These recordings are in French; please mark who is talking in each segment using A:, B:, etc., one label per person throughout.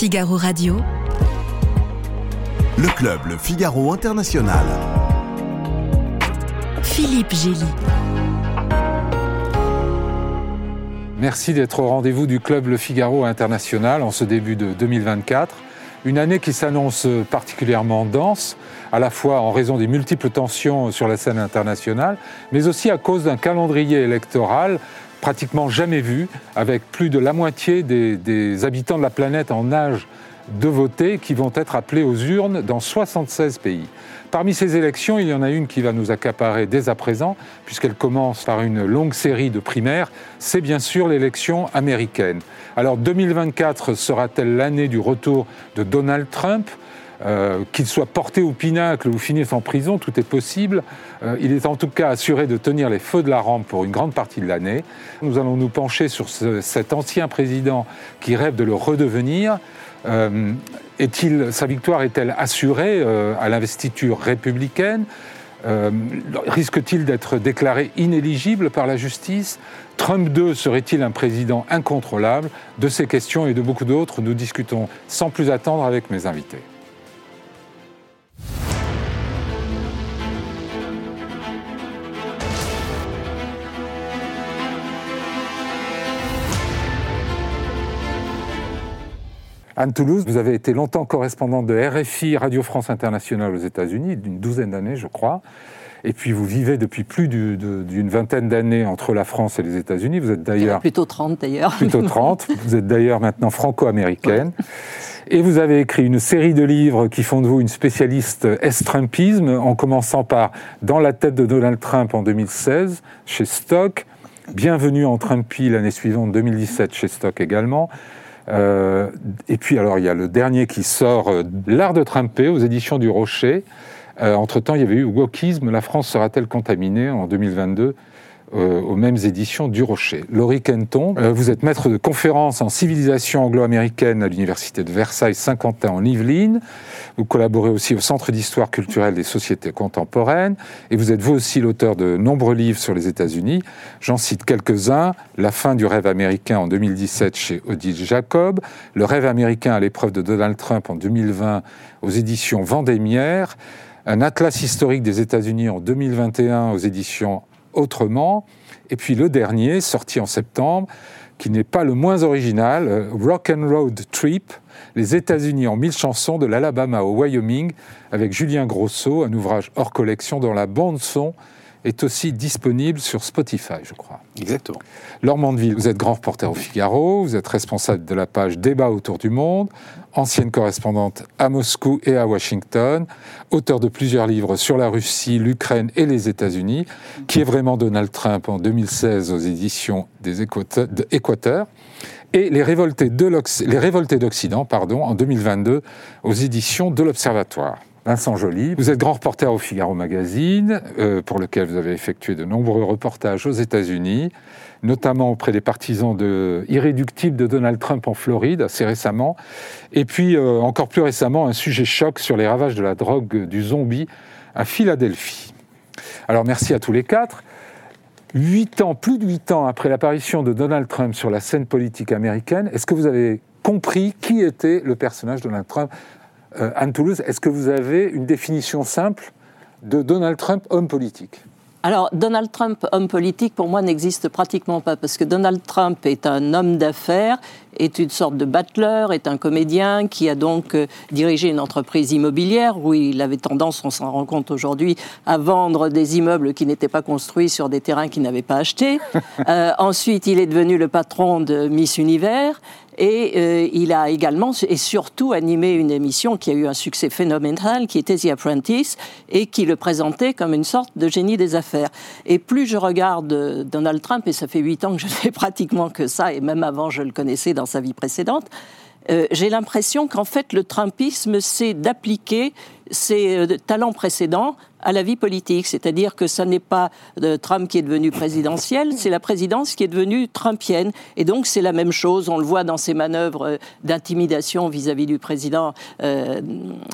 A: Figaro Radio.
B: Le club Le Figaro International.
A: Philippe Gély.
C: Merci d'être au rendez-vous du club Le Figaro International en ce début de 2024. Une année qui s'annonce particulièrement dense, à la fois en raison des multiples tensions sur la scène internationale, mais aussi à cause d'un calendrier électoral pratiquement jamais vu, avec plus de la moitié des, habitants de la planète en âge de voter qui vont être appelés aux urnes dans 76 pays. Parmi ces élections, il y en a une qui va nous accaparer dès à présent, puisqu'elle commence par une longue série de primaires, c'est bien sûr l'élection américaine. Alors 2024 sera-t-elle l'année du retour de Donald Trump? Euh, qu'il soit porté au pinacle ou finisse en prison, tout est possible. Euh, il est en tout cas assuré de tenir les feux de la rampe pour une grande partie de l'année. Nous allons nous pencher sur cet ancien président qui rêve de le redevenir. Euh, sa victoire est-elle assurée à l'investiture républicaine? Risque-t-il d'être déclaré inéligible par la justice? Trump 2 serait-il un président incontrôlable? De ces questions et de beaucoup d'autres, nous discutons sans plus attendre avec mes invités. Anne Toulouse, vous avez été longtemps correspondante de RFI Radio France Internationale aux États-Unis, d'une douzaine d'années, je crois. Et puis vous vivez depuis plus d'une vingtaine d'années entre la France et les États-Unis. Vous êtes d'ailleurs.
D: Plutôt 30 d'ailleurs.
C: Plutôt 30. vous êtes d'ailleurs maintenant franco-américaine. Et vous avez écrit une série de livres qui font de vous une spécialiste est-trumpisme, en commençant par Dans la tête de Donald Trump en 2016 chez Stock, Bienvenue en Trumpy l'année suivante, 2017 chez Stock également. Euh, et puis, alors, il y a le dernier qui sort, euh, L'art de Trumper, aux éditions du Rocher. Euh, entre-temps, il y avait eu Wokisme, la France sera-t-elle contaminée en 2022 euh, aux mêmes éditions du Rocher. Laurie Kenton, euh, vous êtes maître de conférence en civilisation anglo-américaine à l'Université de Versailles-Saint-Quentin en Yvelines. Vous collaborez aussi au Centre d'histoire culturelle des sociétés contemporaines et vous êtes vous aussi l'auteur de nombreux livres sur les États-Unis. J'en cite quelques-uns. La fin du rêve américain en 2017 chez Odile Jacob, Le rêve américain à l'épreuve de Donald Trump en 2020 aux éditions Vendémiaire, un atlas historique des États-Unis en 2021 aux éditions autrement. Et puis le dernier, sorti en septembre, qui n'est pas le moins original, euh, Rock and Road Trip, les États-Unis en mille chansons de l'Alabama au Wyoming, avec Julien Grosso, un ouvrage hors collection dont la bande son est aussi disponible sur Spotify, je crois.
E: Exactement.
C: Laure Mandeville, vous êtes grand reporter au Figaro, vous êtes responsable de la page Débat autour du monde, ancienne correspondante à Moscou et à Washington, auteur de plusieurs livres sur la Russie, l'Ukraine et les États-Unis, qui est vraiment Donald Trump en 2016 aux éditions des Équateurs, et Les Révoltés d'Occident en 2022 aux éditions de l'Observatoire. Vincent Joly. Vous êtes grand reporter au Figaro Magazine, euh, pour lequel vous avez effectué de nombreux reportages aux États-Unis, notamment auprès des partisans de, irréductibles de Donald Trump en Floride, assez récemment. Et puis, euh, encore plus récemment, un sujet choc sur les ravages de la drogue du zombie à Philadelphie. Alors, merci à tous les quatre. Huit ans, plus de huit ans après l'apparition de Donald Trump sur la scène politique américaine, est-ce que vous avez compris qui était le personnage de Donald Trump euh, Anne Toulouse, est-ce que vous avez une définition simple de Donald Trump, homme politique?
D: Alors, Donald Trump, homme politique, pour moi, n'existe pratiquement pas, parce que Donald Trump est un homme d'affaires, est une sorte de battleur, est un comédien qui a donc euh, dirigé une entreprise immobilière où il avait tendance, on s'en rend compte aujourd'hui, à vendre des immeubles qui n'étaient pas construits sur des terrains qu'il n'avait pas achetés. Euh, ensuite, il est devenu le patron de Miss Univers. Et euh, il a également et surtout animé une émission qui a eu un succès phénoménal, qui était The Apprentice, et qui le présentait comme une sorte de génie des affaires. Et plus je regarde euh, Donald Trump, et ça fait huit ans que je fais pratiquement que ça, et même avant je le connaissais dans sa vie précédente, euh, j'ai l'impression qu'en fait le Trumpisme, c'est d'appliquer ses talents précédents à la vie politique. C'est-à-dire que ce n'est pas euh, Trump qui est devenu présidentiel, c'est la présidence qui est devenue trumpienne. Et donc c'est la même chose, on le voit dans ses manœuvres euh, d'intimidation vis-à-vis du président euh,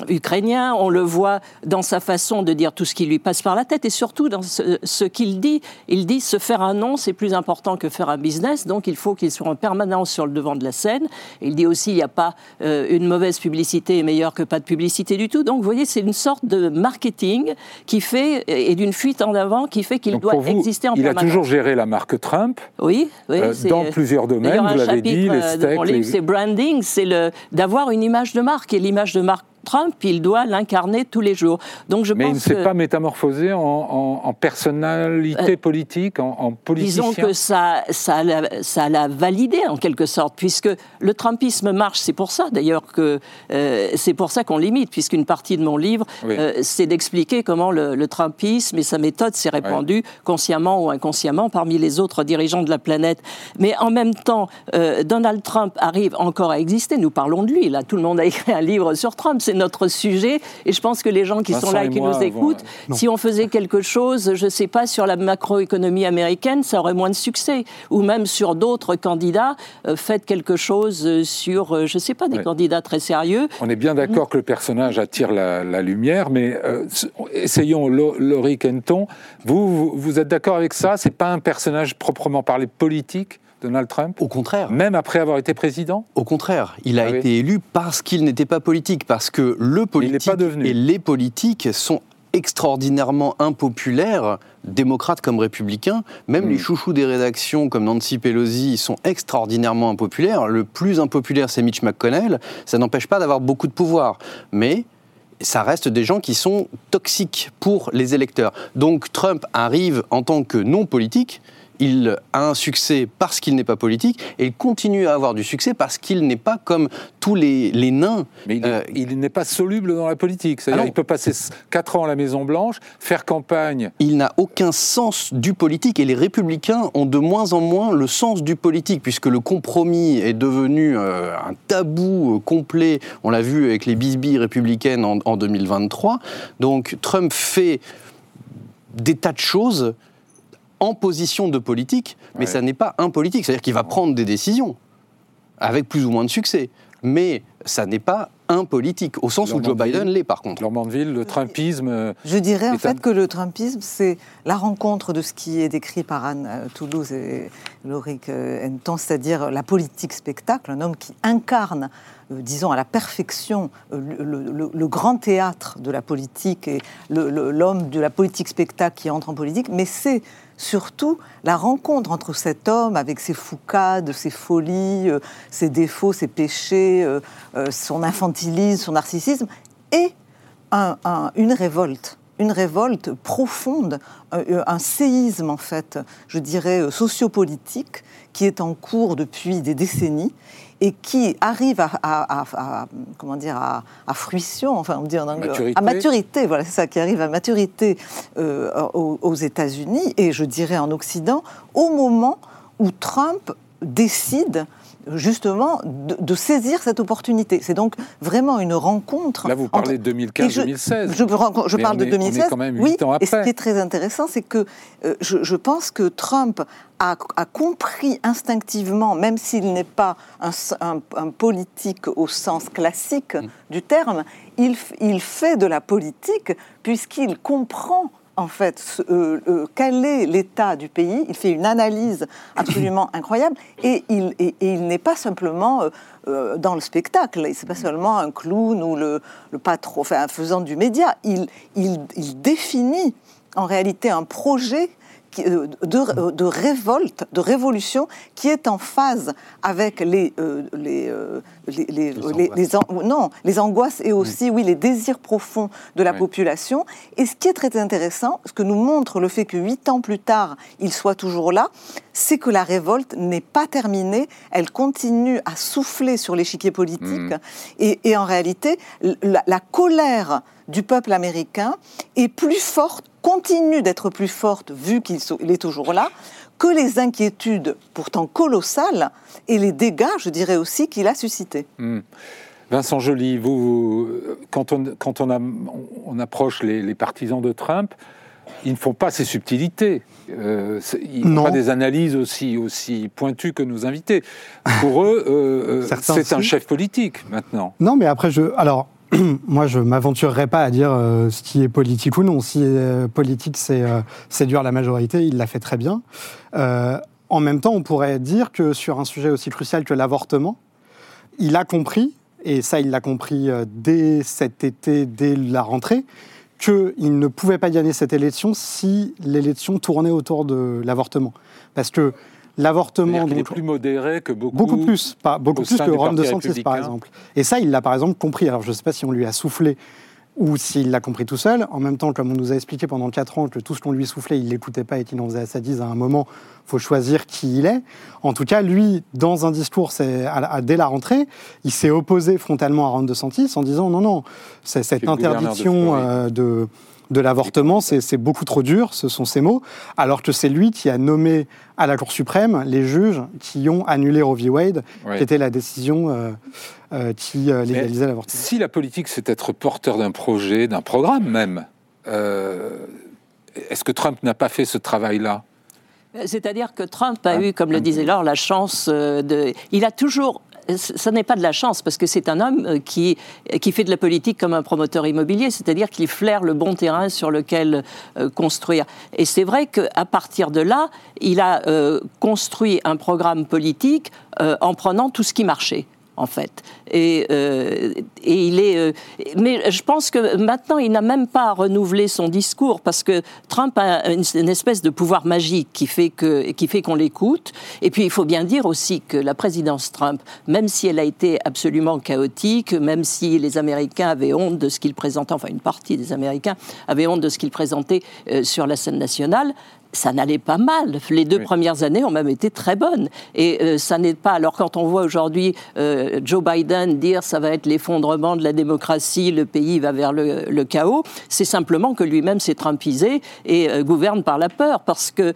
D: ukrainien, on le voit dans sa façon de dire tout ce qui lui passe par la tête et surtout dans ce, qu'il dit. Il dit se faire un nom, c'est plus important que faire un business, donc il faut qu'il soit en permanence sur le devant de la scène. Il dit aussi il n'y a pas une mauvaise publicité est meilleure que pas de publicité du tout. Donc vous voyez, c'est une sorte de marketing qui fait, et d'une fuite en avant qui fait qu'il doit exister en
C: il
D: permanence.
C: Il a toujours géré la marque Trump.
D: Oui, oui
C: euh, dans plusieurs domaines, vous l'avez dit, les steaks.
D: C'est branding, c'est d'avoir une image de marque. Et l'image de marque Trump, il doit l'incarner tous les jours.
C: Donc je Mais il ne s'est pas métamorphosé en, personnalité euh, politique, en, en, politicien
D: Disons que ça, ça, ça l'a validé en quelque sorte, puisque le Trumpisme marche. C'est pour ça d'ailleurs que euh, c'est pour ça qu'on limite, puisqu'une partie de mon livre, euh, c'est d'expliquer comment le, Trumpisme et sa méthode s'est répandue consciemment ou inconsciemment parmi les autres dirigeants de la planète. Mais en même temps, Donald Trump arrive encore à exister. Nous parlons de lui. Là, tout le monde a écrit un livre sur Trump. C'est notre sujet. Et je pense que les gens qui sont là et qui nous écoutent, si on faisait quelque chose, je ne sais pas, sur la macroéconomie américaine, ça aurait moins de succès. Ou même sur d'autres candidats, euh, faites quelque chose sur, euh, je ne sais pas, des candidats très sérieux.
C: On est bien d'accord que le personnage attire la, lumière, mais euh, essayons, Laurie Kenton, vous, vous êtes d'accord avec ça? C'est pas un personnage proprement parlé politique? Donald Trump
A: Au contraire.
C: Même après avoir été président
A: Au contraire. Il a ah été élu parce qu'il n'était pas politique, parce que le politique et les politiques sont extraordinairement impopulaires, démocrates comme républicains. Même hmm. les chouchous des rédactions comme Nancy Pelosi sont extraordinairement impopulaires. Le plus impopulaire, c'est Mitch McConnell. Ça n'empêche pas d'avoir beaucoup de pouvoir. Mais ça reste des gens qui sont toxiques pour les électeurs. Donc Trump arrive en tant que non politique il a un succès parce qu'il n'est pas politique et il continue à avoir du succès parce qu'il n'est pas comme tous les, nains.
C: Mais il, n'est pas soluble dans la politique. C'est-à-dire qu'il peut passer 4 ans à la Maison-Blanche, faire campagne.
A: Il n'a aucun sens du politique et les républicains ont de moins en moins le sens du politique puisque le compromis est devenu euh, un tabou euh, complet. On l'a vu avec les bisbilles républicaines en, en 2023. Donc Trump fait des tas de choses en position de politique, mais ça n'est pas un politique. C'est-à-dire qu'il va prendre des décisions, avec plus ou moins de succès. Mais ça n'est pas un politique, au sens où Joe Biden l'est par contre.
C: Normandville, le Trumpisme. Euh,
E: Je dirais en fait que le Trumpisme, c'est la rencontre de ce qui est décrit par Anne euh, Toulouse et Loric Henton, c'est-à-dire la politique spectacle, un homme qui incarne euh, disons, à la perfection le, grand théâtre de la politique et l'homme de la politique spectacle qui entre en politique, mais c'est surtout la rencontre entre cet homme avec ses foucades, ses folies, euh, ses défauts, ses péchés, euh, euh, son infantilisme, son narcissisme, et une révolte. Une révolte profonde, un, séisme en fait, je dirais sociopolitique, qui est en cours depuis des décennies et qui arrive à, comment dire à, fruition, enfin on dit en anglais,
C: maturité.
E: à maturité, voilà c'est ça qui arrive à maturité euh, aux, États-Unis et je dirais en Occident au moment où Trump décide justement de, saisir cette opportunité. C'est donc vraiment une rencontre.
C: Là, vous parlez de 2015-2016.
E: Je, je, parle de 2016.
C: quand même oui, ans après.
E: Et ce qui est très intéressant, c'est que euh, je, pense que Trump a, compris instinctivement, même s'il n'est pas un, politique au sens classique mm. du terme, il, il fait de la politique puisqu'il comprend en fait, euh, euh, quel est l'état du pays. Il fait une analyse absolument incroyable et il, il n'est pas simplement euh, dans le spectacle. n'est pas seulement un clown ou le, le patron, enfin, un faisant du média. Il, il, il définit en réalité un projet de, de, révolte, de révolution qui est en phase avec les, euh, les, euh, les, les, les, non, les angoisses et aussi oui. les désirs profonds de la population. Et ce qui est très intéressant, ce que nous montre le fait que huit ans plus tard, il soit toujours là, c'est que la révolte n'est pas terminée, elle continue à souffler sur l'échiquier politique. Mmh. Et, et, en réalité, la, la colère du peuple américain est plus forte, continue d'être plus forte vu qu'il est toujours là, que les inquiétudes pourtant colossales et les dégâts, je dirais aussi, qu'il a suscités.
C: Hmm. Vincent Joly, vous, quand on, quand on, a, on approche les, partisans de Trump, ils ne font pas ces subtilités. Euh, ils n'ont pas des analyses aussi, aussi pointues que nos invités. Pour eux, euh, euh, c'est un chef politique maintenant.
F: Non, mais après, je, alors, moi, je m'aventurerai pas à dire ce qui est politique ou non. Si politique, c'est séduire la majorité, il l'a fait très bien. en même temps, on pourrait dire que sur un sujet aussi crucial que l'avortement, il a compris et ça il l'a compris euh, dès cet été, dès la rentrée, qu'il ne pouvait pas gagner cette élection si l'élection tournait autour de l'avortement. Parce que l'avortement...
C: Il est plus modéré que beaucoup...
F: Beaucoup plus, pas, beaucoup plus que Ron DeSantis, par exemple. Et ça, il l'a par exemple compris. Alors je ne sais pas si on lui a soufflé ou s'il l'a compris tout seul. En même temps, comme on nous a expliqué pendant 4 ans que tout ce qu'on lui soufflait, il ne l'écoutait pas et qu'il en faisait à sa dise à un moment, il faut choisir qui il est. En tout cas, lui, dans un discours dès la rentrée, il s'est opposé frontalement à Ron DeSantis en disant non, non, c'est cette interdiction de de l'avortement, c'est beaucoup trop dur, ce sont ses mots, alors que c'est lui qui a nommé à la Cour suprême les juges qui ont annulé Roe v. Wade, qui était la décision euh, euh, qui euh, légalisait l'avortement.
C: Si la politique, c'est être porteur d'un projet, d'un programme même, est-ce que Trump n'a pas fait ce travail-là?
D: C'est-à-dire que Trump a eu, comme le disait Laure, la chance de. Il a toujours ce n'est pas de la chance, parce que c'est un homme euh, qui, qui fait de la politique comme un promoteur immobilier, c'est-à-dire qu'il flaire le bon terrain sur lequel euh, construire. Et c'est vrai qu'à partir de là, il a euh, construit un programme politique en prenant tout ce qui marchait en fait. Et, euh, et il est. Euh, mais je pense que maintenant, il n'a même pas à renouveler son discours parce que Trump a une, espèce de pouvoir magique qui fait que qui fait qu'on l'écoute. Et puis, il faut bien dire aussi que la présidence Trump, même si elle a été absolument chaotique, même si les Américains avaient honte de ce qu'il présentait, enfin une partie des Américains avaient honte de ce qu'il présentait euh, sur la scène nationale, ça n'allait pas mal. Les deux premières années ont même été très bonnes. Et euh, ça n'est pas. Alors, quand on voit aujourd'hui euh, Joe Biden dire ça va être l'effondrement de la démocratie, le pays va vers le, chaos, c'est simplement que lui-même s'est trumpisé et euh, gouverne par la peur. Parce que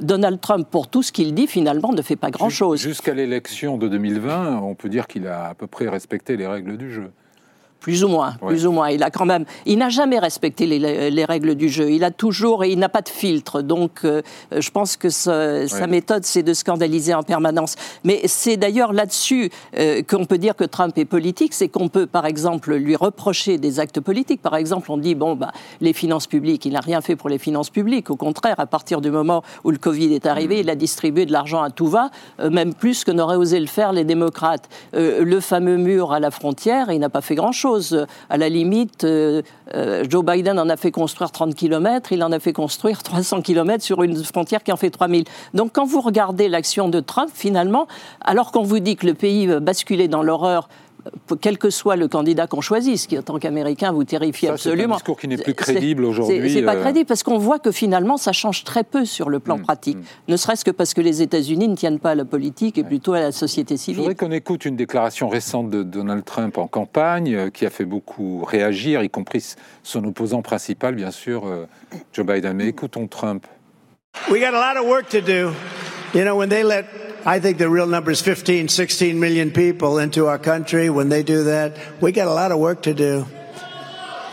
D: Donald Trump, pour tout ce qu'il dit, finalement, ne fait pas grand-chose.
C: Jusqu'à l'élection de 2020, on peut dire qu'il a à peu près respecté les règles du jeu.
D: Plus ou moins, plus ou moins. Il a quand même, il n'a jamais respecté les, règles du jeu. Il a toujours et il n'a pas de filtre. Donc, euh, je pense que sa méthode, c'est de scandaliser en permanence. Mais c'est d'ailleurs là-dessus euh, qu'on peut dire que Trump est politique, c'est qu'on peut, par exemple, lui reprocher des actes politiques. Par exemple, on dit bon, bah, les finances publiques, il n'a rien fait pour les finances publiques. Au contraire, à partir du moment où le Covid est arrivé, il a distribué de l'argent à tout va, euh, même plus que n'auraient osé le faire les démocrates. le fameux mur à la frontière, il n'a pas fait grand-chose. À la limite, euh, euh, Joe Biden en a fait construire 30 km, il en a fait construire 300 km sur une frontière qui en fait 3000. Donc quand vous regardez l'action de Trump, finalement, alors qu'on vous dit que le pays va basculer dans l'horreur quel que soit le candidat qu'on choisit, ce qui en tant qu'Américain vous terrifie absolument. C'est un
C: discours qui n'est plus crédible aujourd'hui.
D: C'est pas euh. crédible parce qu'on voit que finalement ça change très peu sur le plan mm, pratique, mm. ne serait-ce que parce que les États-Unis ne tiennent pas à la politique et plutôt à la société civile. Je
C: voudrais qu'on écoute une déclaration récente de Donald Trump en campagne euh, qui a fait beaucoup réagir, y compris son opposant principal, bien sûr, euh, Joe Biden. Mais écoutons Trump. We got a lot of work to do. You know, when they let I think the real number is 15, 16 million people into our country. When they do that, we got a lot of work to do.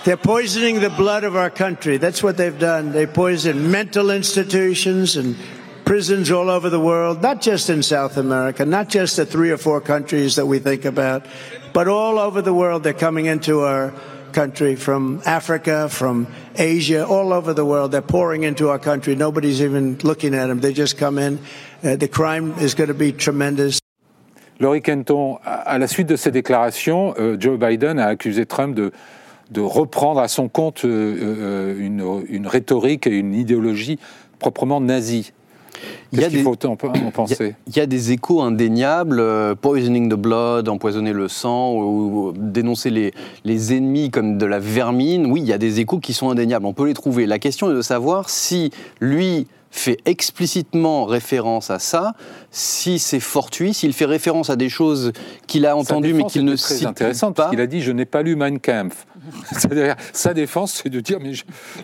C: They're poisoning the blood of our country. That's what they've done. They poison mental institutions and prisons all over the world, not just in South America, not just the three or four countries that we think about, but all over the world. They're coming into our country from Africa, from Asia, all over the world. They're pouring into our country. Nobody's even looking at them. They just come in Uh, the crime is going to be tremendous. Laurie Kenton, à la suite de ces déclarations, euh, Joe Biden a accusé Trump de, de reprendre à son compte euh, euh, une, une, rhétorique et une idéologie proprement nazie. Qu'est-ce qu'il faut en, penser
A: Il y, a des échos indéniables, poisoning the blood, empoisonner le sang, ou, dénoncer les, les, ennemis comme de la vermine. Oui, il y a des échos qui sont indéniables, on peut les trouver. La question est de savoir si lui fait explicitement référence à ça, si c'est fortuit, s'il fait référence à des choses qu'il a entendues mais qu'il ne cite
C: pas. intéressant parce qu'il a dit je n'ai pas lu Mein Kampf. C'est-à-dire sa défense c'est de dire mais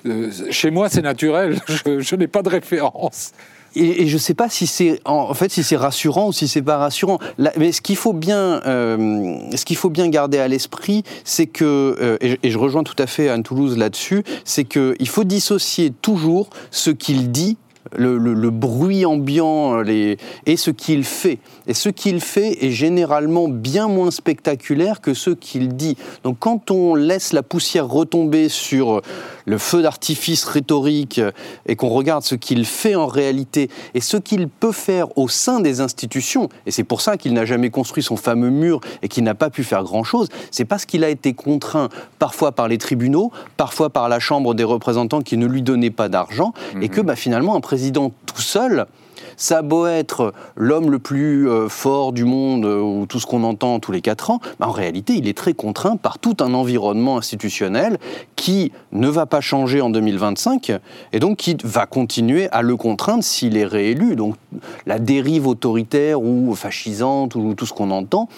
C: euh, chez moi c'est naturel, je, n'ai pas de référence.
A: Et, je ne sais pas si c'est en, fait si c'est rassurant ou si c'est pas rassurant. mais ce qu'il faut bien, euh, ce qu'il faut bien garder à l'esprit, c'est que euh, et, je rejoins tout à fait Anne Toulouse là-dessus, c'est qu'il faut dissocier toujours ce qu'il dit le, bruit ambiant les, et ce qu'il fait. Et ce qu'il fait est généralement bien moins spectaculaire que ce qu'il dit. Donc quand on laisse la poussière retomber sur le feu d'artifice rhétorique et qu'on regarde ce qu'il fait en réalité et ce qu'il peut faire au sein des institutions, et c'est pour ça qu'il n'a jamais construit son fameux mur et qu'il n'a pas pu faire grand-chose, c'est parce qu'il a été contraint parfois par les tribunaux, parfois par la Chambre des représentants qui ne lui donnait pas d'argent, et que mhm. bah, finalement un président tout seul, ça a beau être l'homme le plus euh, fort du monde, euh, ou tout ce qu'on entend tous les quatre ans, bah, en réalité, il est très contraint par tout un environnement institutionnel qui ne va pas changer en 2025 et donc qui va continuer à le contraindre s'il est réélu. Donc la dérive autoritaire ou fascisante ou tout ce qu'on entend,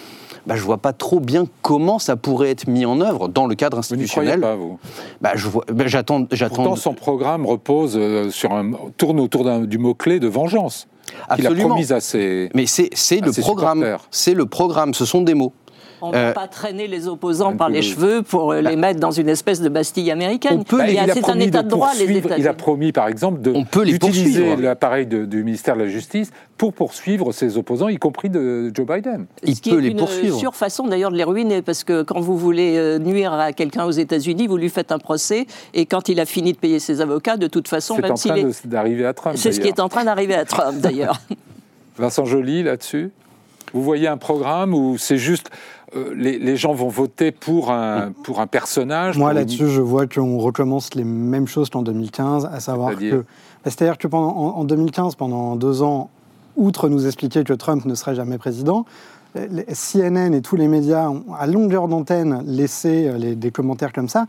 A: bah, je ne vois pas trop bien comment ça pourrait être mis en œuvre dans le cadre institutionnel.
C: Vous croyez pas, vous
A: bah, je vois, bah, j'attends, j'attends.
C: Pourtant, son programme repose euh, sur un, tourne autour du mot-clé de vengeance.
A: Absolument.
C: Il a à ses,
A: Mais c'est le programme. C'est le programme. Ce sont des mots.
D: On ne va euh, pas traîner les opposants par les cheveux pour les bah. mettre dans une espèce de Bastille américaine.
C: C'est un état de droit, les États-Unis. Il a promis, par exemple, d'utiliser l'appareil du ministère de la Justice pour poursuivre ses opposants, y compris de Joe Biden.
D: Il Ce peut est les une poursuivre. sûre façon d'ailleurs de les ruiner, parce que quand vous voulez euh, nuire à quelqu'un aux États-Unis, vous lui faites un procès, et quand il a fini de payer ses avocats, de toute façon,
C: même s'il est... d'arriver à Trump.
D: C'est ce qui est en train d'arriver à Trump, d'ailleurs.
C: Vincent Joly, là-dessus? Vous voyez un programme où c'est juste euh, les, gens vont voter pour un, pour un personnage
F: Moi, là-dessus, je vois qu'on recommence les mêmes choses qu'en 2015, à savoir que. Bah, c'est-à-dire que pendant, en, 2015, pendant deux ans, outre nous expliquer que Trump ne serait jamais président, CNN et tous les médias ont, à longueur d'antenne, laissé euh, des commentaires comme ça.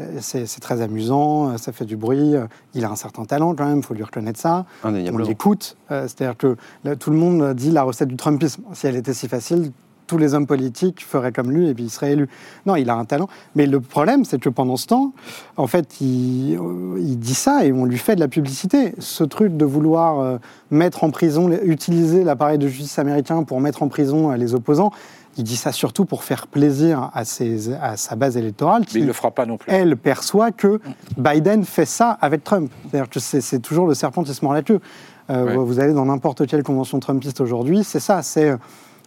F: Euh, c'est très amusant, ça fait du bruit. Il a un certain talent quand même, il faut lui reconnaître ça. On l'écoute. C'est-à-dire que tout le monde dit la recette du Trumpisme. Si elle était si facile, tous les hommes politiques feraient comme lui et puis il serait élu. Non, il a un talent. Mais le problème, c'est que pendant ce temps, en fait, il, euh, dit ça et on lui fait de la publicité. Ce truc de vouloir euh, mettre en prison, utiliser l'appareil de justice américain pour mettre en prison euh, les opposants, il dit ça surtout pour faire plaisir à, ses, à sa base électorale.
C: Mais il ne le fera pas non plus.
F: Elle perçoit que Biden fait ça avec Trump. C'est-à-dire que c'est toujours le serpent qui se mord la queue. Vous allez dans n'importe quelle convention trumpiste aujourd'hui, c'est ça. C'est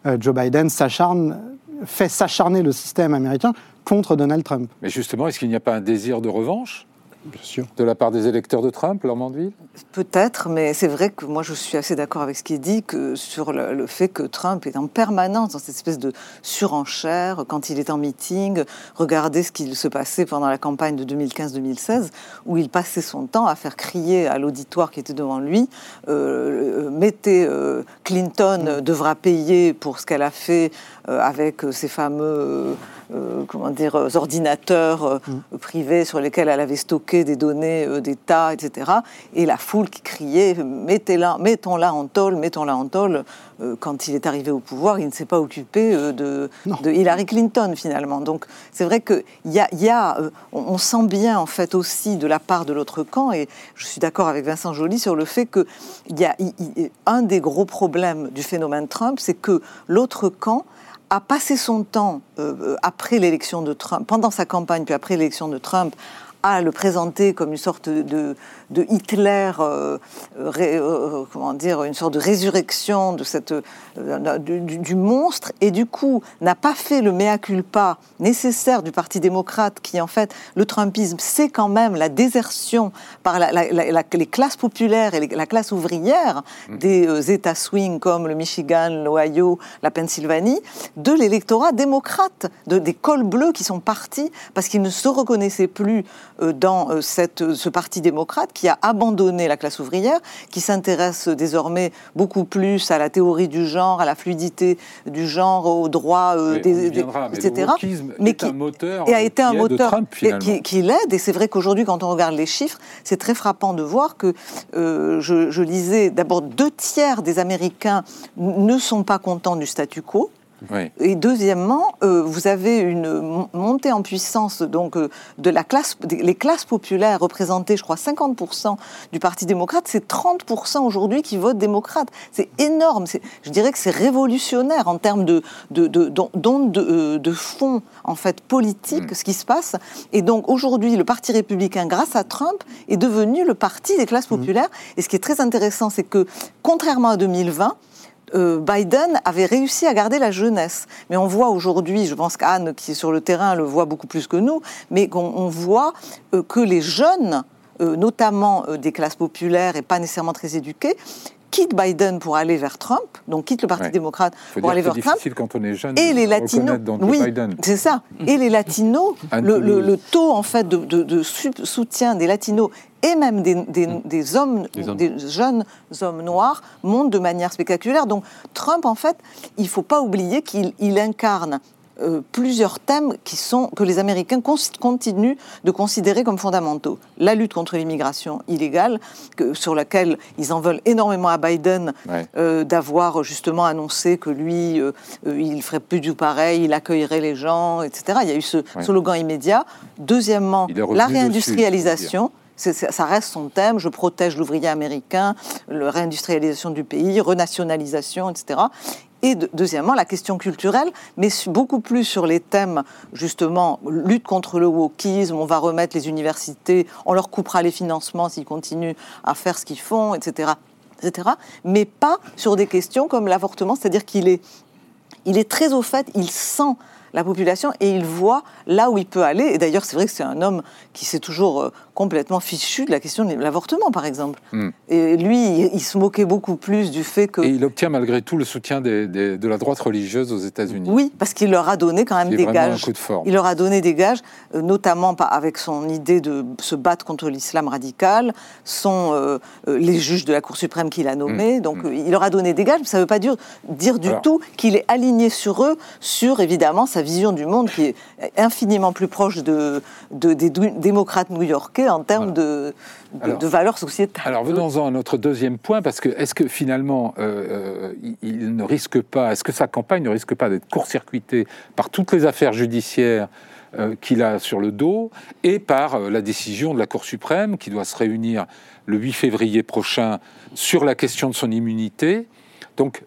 F: euh, Joe Biden s'acharne, fait s'acharner le système américain contre Donald Trump.
C: Mais justement, est-ce qu'il n'y a pas un désir de revanche? De la part des électeurs de Trump, leur Mandeville
E: Peut-être, mais c'est vrai que moi je suis assez d'accord avec ce qui est dit que sur le, fait que Trump est en permanence dans cette espèce de surenchère quand il est en meeting. Regardez ce qui se passait pendant la campagne de 2015-2016 où il passait son temps à faire crier à l'auditoire qui était devant lui euh, mettez euh, Clinton devra payer pour ce qu'elle a fait euh, avec ses fameux euh, comment dire, euh, ordinateurs euh, mm. privés sur lesquels elle avait stocké des données d'État, etc. Et la foule qui criait mettez-la, mettons-la en tôle, mettons-la en tôle. quand il est arrivé au pouvoir, il ne s'est pas occupé de, de, Hillary Clinton finalement. Donc c'est vrai que y a, y a, on sent bien en fait aussi de la part de l'autre camp, et je suis d'accord avec Vincent Joly sur le fait que y a, un des gros problèmes du phénomène Trump, c'est que l'autre camp a passé son temps euh, après l'élection de Trump, pendant sa campagne, puis après l'élection de Trump, à le présenter comme une sorte de, de Hitler, euh, euh, euh, comment dire, une sorte de résurrection de cette, du, monstre, et du coup n'a pas fait le mea culpa nécessaire du Parti démocrate, qui en fait, le Trumpisme, c'est quand même la désertion par les classes populaires et la classe ouvrière mmh. des États swing comme le Michigan, l'Ohio, la Pennsylvanie, de l'électorat démocrate, de, des cols bleus qui sont partis parce qu'ils ne se reconnaissaient plus dans cette, ce Parti démocrate qui a abandonné la classe ouvrière, qui s'intéresse désormais beaucoup plus à la théorie du genre, à la fluidité du genre, aux droits,
C: euh, des, etc. Mais qui, et a été un moteur
E: qui, l'aide. Et c'est vrai qu'aujourd'hui, quand on regarde les chiffres, c'est très frappant de voir que euh, je, lisais d'abord deux tiers des Américains ne sont pas contents du statu quo. Et deuxièmement, euh, vous avez une montée en puissance donc euh, de la classe, les classes populaires représentées, je crois, 50% du Parti démocrate, c'est 30% aujourd'hui qui votent démocrate. C'est énorme. Je dirais que c'est révolutionnaire en termes de, de, de, de, de, fond en fait politique, mm. ce qui se passe. Et donc aujourd'hui, le Parti républicain, grâce à Trump, est devenu le parti des classes mm. populaires. Et ce qui est très intéressant, c'est que contrairement à 2020, euh, Biden avait réussi à garder la jeunesse. Mais on voit aujourd'hui, je pense qu'Anne, qui est sur le terrain, le voit beaucoup plus que nous, mais on, voit euh, que les jeunes, euh, notamment des classes populaires et pas nécessairement très éduqués, quittent Biden pour aller vers Trump, donc quittent le Parti démocrate pour aller vers Trump.
C: quand on est jeune.
E: Et les latinos, oui, c'est ça. Et les latinos, le, taux en fait de, de soutien des latinos et même des, des, hommes, des, jeunes hommes noirs montent de manière spectaculaire. Donc Trump, en fait, il ne faut pas oublier qu'il incarne euh, plusieurs thèmes qui sont, que les Américains continuent de considérer comme fondamentaux. La lutte contre l'immigration illégale, que, sur laquelle ils en veulent énormément à Biden euh, d'avoir justement annoncé que lui, euh, il ferait plus du pareil, il accueillerait les gens, etc. Il y a eu ce slogan immédiat. Deuxièmement, la réindustrialisation ça reste son thème. Je protège l'ouvrier américain, la réindustrialisation du pays, renationalisation, etc. Et deuxièmement, la question culturelle, mais beaucoup plus sur les thèmes, justement, lutte contre le wokisme, on va remettre les universités, on leur coupera les financements s'ils continuent à faire ce qu'ils font, etc., etc. Mais pas sur des questions comme l'avortement, c'est-à-dire qu'il est, il est très au fait, il sent la population et il voit là où il peut aller. Et d'ailleurs, c'est vrai que c'est un homme qui s'est toujours euh, complètement fichu de la question de l'avortement, par exemple. Hmm. Et lui, il, se moquait beaucoup plus du fait que...
C: Et il obtient malgré tout le soutien de la droite religieuse aux États-Unis.
E: Oui, parce qu'il leur a donné quand même des gages. Un coup de forme. Il leur a donné des gages, euh, notamment avec son idée de se battre contre l'islam radical, sont euh, les juges de la Cour suprême qu'il a nommés. Hmm. Donc hmm. il leur a donné des gages, mais ça ne veut pas dire, dire du tout qu'il est aligné sur eux, sur évidemment sa vision du monde qui est infiniment plus proche de, des démocrates new-yorkais en termes de, de, valeurs sociétales.
C: Alors venons-en à notre deuxième point, parce que est-ce que finalement euh, euh, il ne risque pas, est-ce que sa campagne ne risque pas d'être court-circuitée par toutes les affaires judiciaires euh, qu'il a sur le dos et par la décision de la Cour suprême qui doit se réunir le 8 février prochain sur la question de son immunité? Donc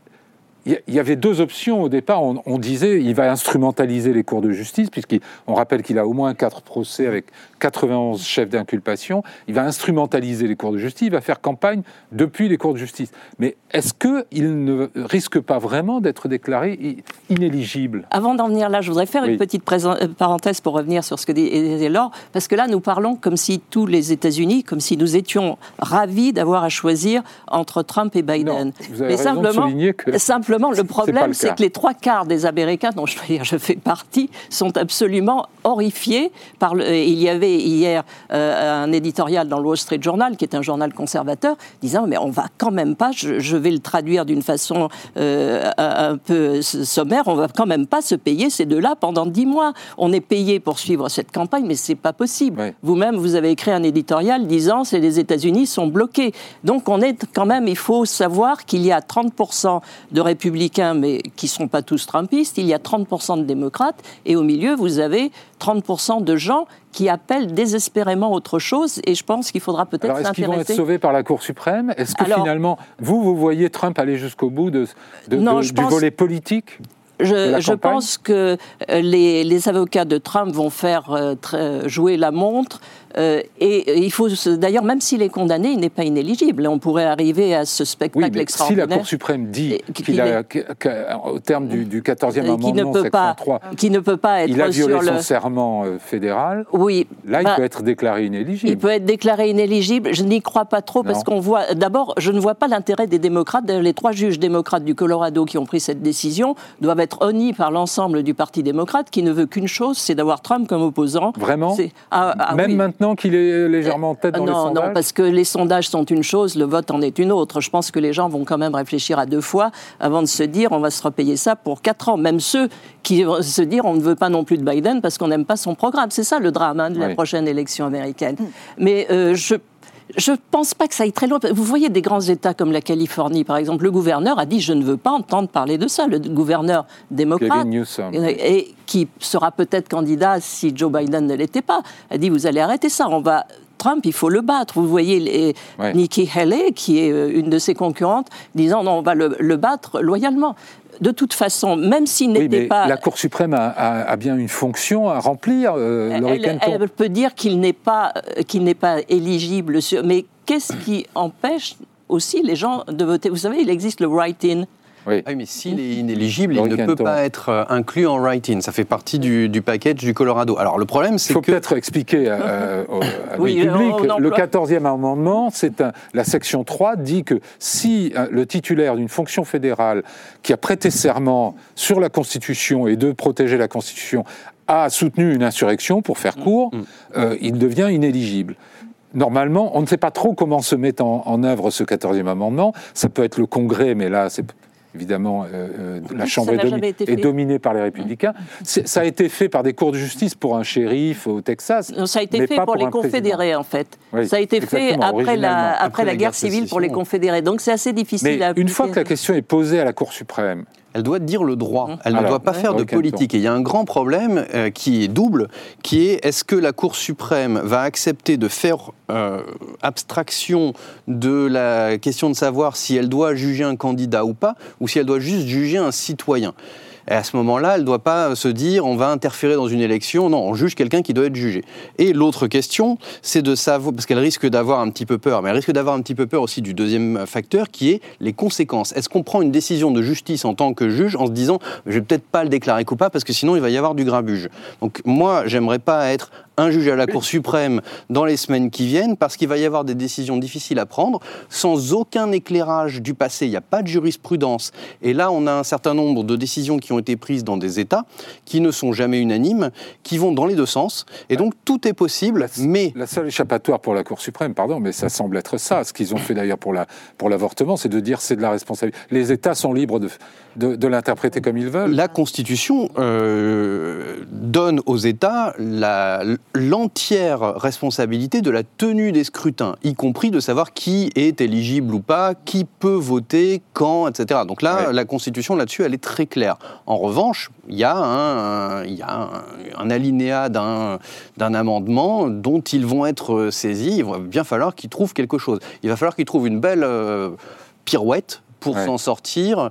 C: il y avait deux options au départ. On, disait il va instrumentaliser les cours de justice, puisqu'on rappelle qu'il a au moins quatre procès avec 91 chefs d'inculpation. Il va instrumentaliser les cours de justice, il va faire campagne depuis les cours de justice. Mais est-ce qu'il ne risque pas vraiment d'être déclaré inéligible?
D: Avant d'en venir là, je voudrais faire une petite euh, parenthèse pour revenir sur ce que dit Laure, parce que là, nous parlons comme si tous les États-Unis, comme si nous étions ravis d'avoir à choisir entre Trump et Biden.
C: vous avez Mais simplement, que...
D: simplement le problème, c'est que les trois quarts des Américains, dont je, je fais partie, sont absolument horrifiés par le. Il y avait hier euh, un éditorial dans le Wall Street Journal, qui est un journal conservateur, disant mais on va quand même pas. Je, vais le traduire d'une façon euh, un peu sommaire. On va quand même pas se payer ces deux-là pendant dix mois. On est payé pour suivre cette campagne, mais c'est pas possible. Vous-même, vous avez écrit un éditorial disant les États-Unis sont bloqués. Donc on est quand même. Il faut savoir qu'il y a 30 de républicains républicains, mais qui ne sont pas tous trumpistes, il y a 30% de démocrates, et au milieu, vous avez 30% de gens qui appellent désespérément autre chose, et je pense qu'il faudra peut-être s'intéresser...
C: Est-ce qu'ils vont être sauvés par la Cour suprême? Est-ce que finalement, vous, vous voyez Trump aller jusqu'au bout de, du volet politique
D: je, pense que euh, les, les, avocats de Trump vont faire euh, jouer la montre euh, et il faut d'ailleurs, même s'il est condamné, il n'est pas inéligible. On pourrait arriver à ce spectacle oui, extraordinaire.
C: Si la Cour suprême dit qu'il a, au terme du, 14e amendement, ne peut
D: pas, 3, qui ne peut pas être
C: il a violé son serment euh, fédéral.
D: Oui,
C: là, il bah, peut être déclaré inéligible.
D: Il peut être déclaré inéligible. Je n'y crois pas trop parce qu'on voit. D'abord, je ne vois pas l'intérêt des démocrates. Les trois juges démocrates du Colorado qui ont pris cette décision doivent être honnis par l'ensemble du Parti démocrate qui ne veut qu'une chose, c'est d'avoir Trump comme opposant.
C: Vraiment ah, ah Même maintenant qu'il est légèrement en tête dans
D: non,
C: les sondages
D: Non, parce que les sondages sont une chose, le vote en est une autre. Je pense que les gens vont quand même réfléchir à deux fois avant de se dire on va se repayer ça pour quatre ans. Même ceux qui vont se dire on ne veut pas non plus de Biden parce qu'on n'aime pas son programme. C'est ça le drame hein, de la prochaine élection américaine. Mais euh, je je ne pense pas que ça aille très loin. Vous voyez des grands États comme la Californie, par exemple. Le gouverneur a dit je ne veux pas entendre parler de ça. Le gouverneur démocrate, et qui sera peut-être candidat si Joe Biden ne l'était pas, a dit vous allez arrêter ça. On va Trump, il faut le battre. Vous voyez les, Nikki Haley, qui est euh, une de ses concurrentes, disant non, on va le battre loyalement de toute façon, même s'il n'était pas...
C: La Cour suprême a, bien une fonction à remplir,
D: euh, elle, elle, peut dire qu'il n'est pas, euh, qu'il n'est pas éligible, mais qu'est-ce qui empêche aussi les gens de voter? Vous savez, il existe le write-in.
A: Oui. Ah mais s'il est inéligible, il ne peut pas être euh, inclus en write-in. Ça fait partie du, package du Colorado. Alors le problème, c'est
C: que... Il faut peut-être expliquer euh, au, public. le 14e amendement, c'est la section 3 dit que si euh, le titulaire d'une fonction fédérale qui a prêté serment sur la Constitution et de protéger la Constitution a soutenu une insurrection, pour faire court, mm. il devient inéligible normalement, on ne sait pas trop comment se met en, en, œuvre ce 14e amendement. Ça peut être le Congrès, mais là, c'est évidemment, euh, euh, la Chambre est, dominée par les républicains. Ça a été fait par des cours de justice pour un shérif au Texas.
D: ça a été fait pour, les confédérés, en fait. ça a été fait après la, après, la, guerre civile pour les confédérés. Donc c'est assez difficile
C: Mais Une fois que la question est posée à la Cour suprême,
A: elle doit dire le droit. Mmh. Elle ne doit pas faire de politique. Et il y a un grand problème euh, qui est double, qui est est-ce que la Cour suprême va accepter de faire euh, abstraction de la question de savoir si elle doit juger un candidat ou pas, ou si elle doit juste juger un citoyen? Et à ce moment-là, elle ne doit pas se dire on va interférer dans une élection. Non, on juge quelqu'un qui doit être jugé. Et l'autre question, c'est de savoir, parce qu'elle risque d'avoir un petit peu peur, mais elle risque d'avoir un petit peu peur aussi du deuxième facteur qui est les conséquences. Est-ce qu'on prend une décision de justice en tant que juge en se disant je vais peut-être pas le déclarer coupable parce que sinon il va y avoir du grabuge. Donc moi, j'aimerais pas être un juge à la Cour suprême dans les semaines qui viennent, parce qu'il va y avoir des décisions difficiles à prendre, sans aucun éclairage du passé. Il n'y a pas de jurisprudence. Et là, on a un certain nombre de décisions qui ont été prises dans des États qui ne sont jamais unanimes, qui vont dans les deux sens. Et donc, tout est possible, mais...
C: La seule échappatoire pour la Cour suprême, pardon, mais ça semble être ça. Ce qu'ils ont fait d'ailleurs pour l'avortement, pour c'est de dire c'est de la responsabilité. Les États sont libres de, de, l'interpréter comme ils veulent.
A: La Constitution euh, donne aux États la, l'entière responsabilité de la tenue des scrutins, y compris de savoir qui est éligible ou pas, qui peut voter, quand, etc. Donc là, la Constitution là-dessus, elle est très claire. En revanche, il y a un, il y a un, alinéa d'un, d'un amendement dont ils vont être saisis. Il va bien falloir qu'ils trouvent quelque chose. Il va falloir qu'ils trouvent une belle euh, pirouette pour s'en sortir.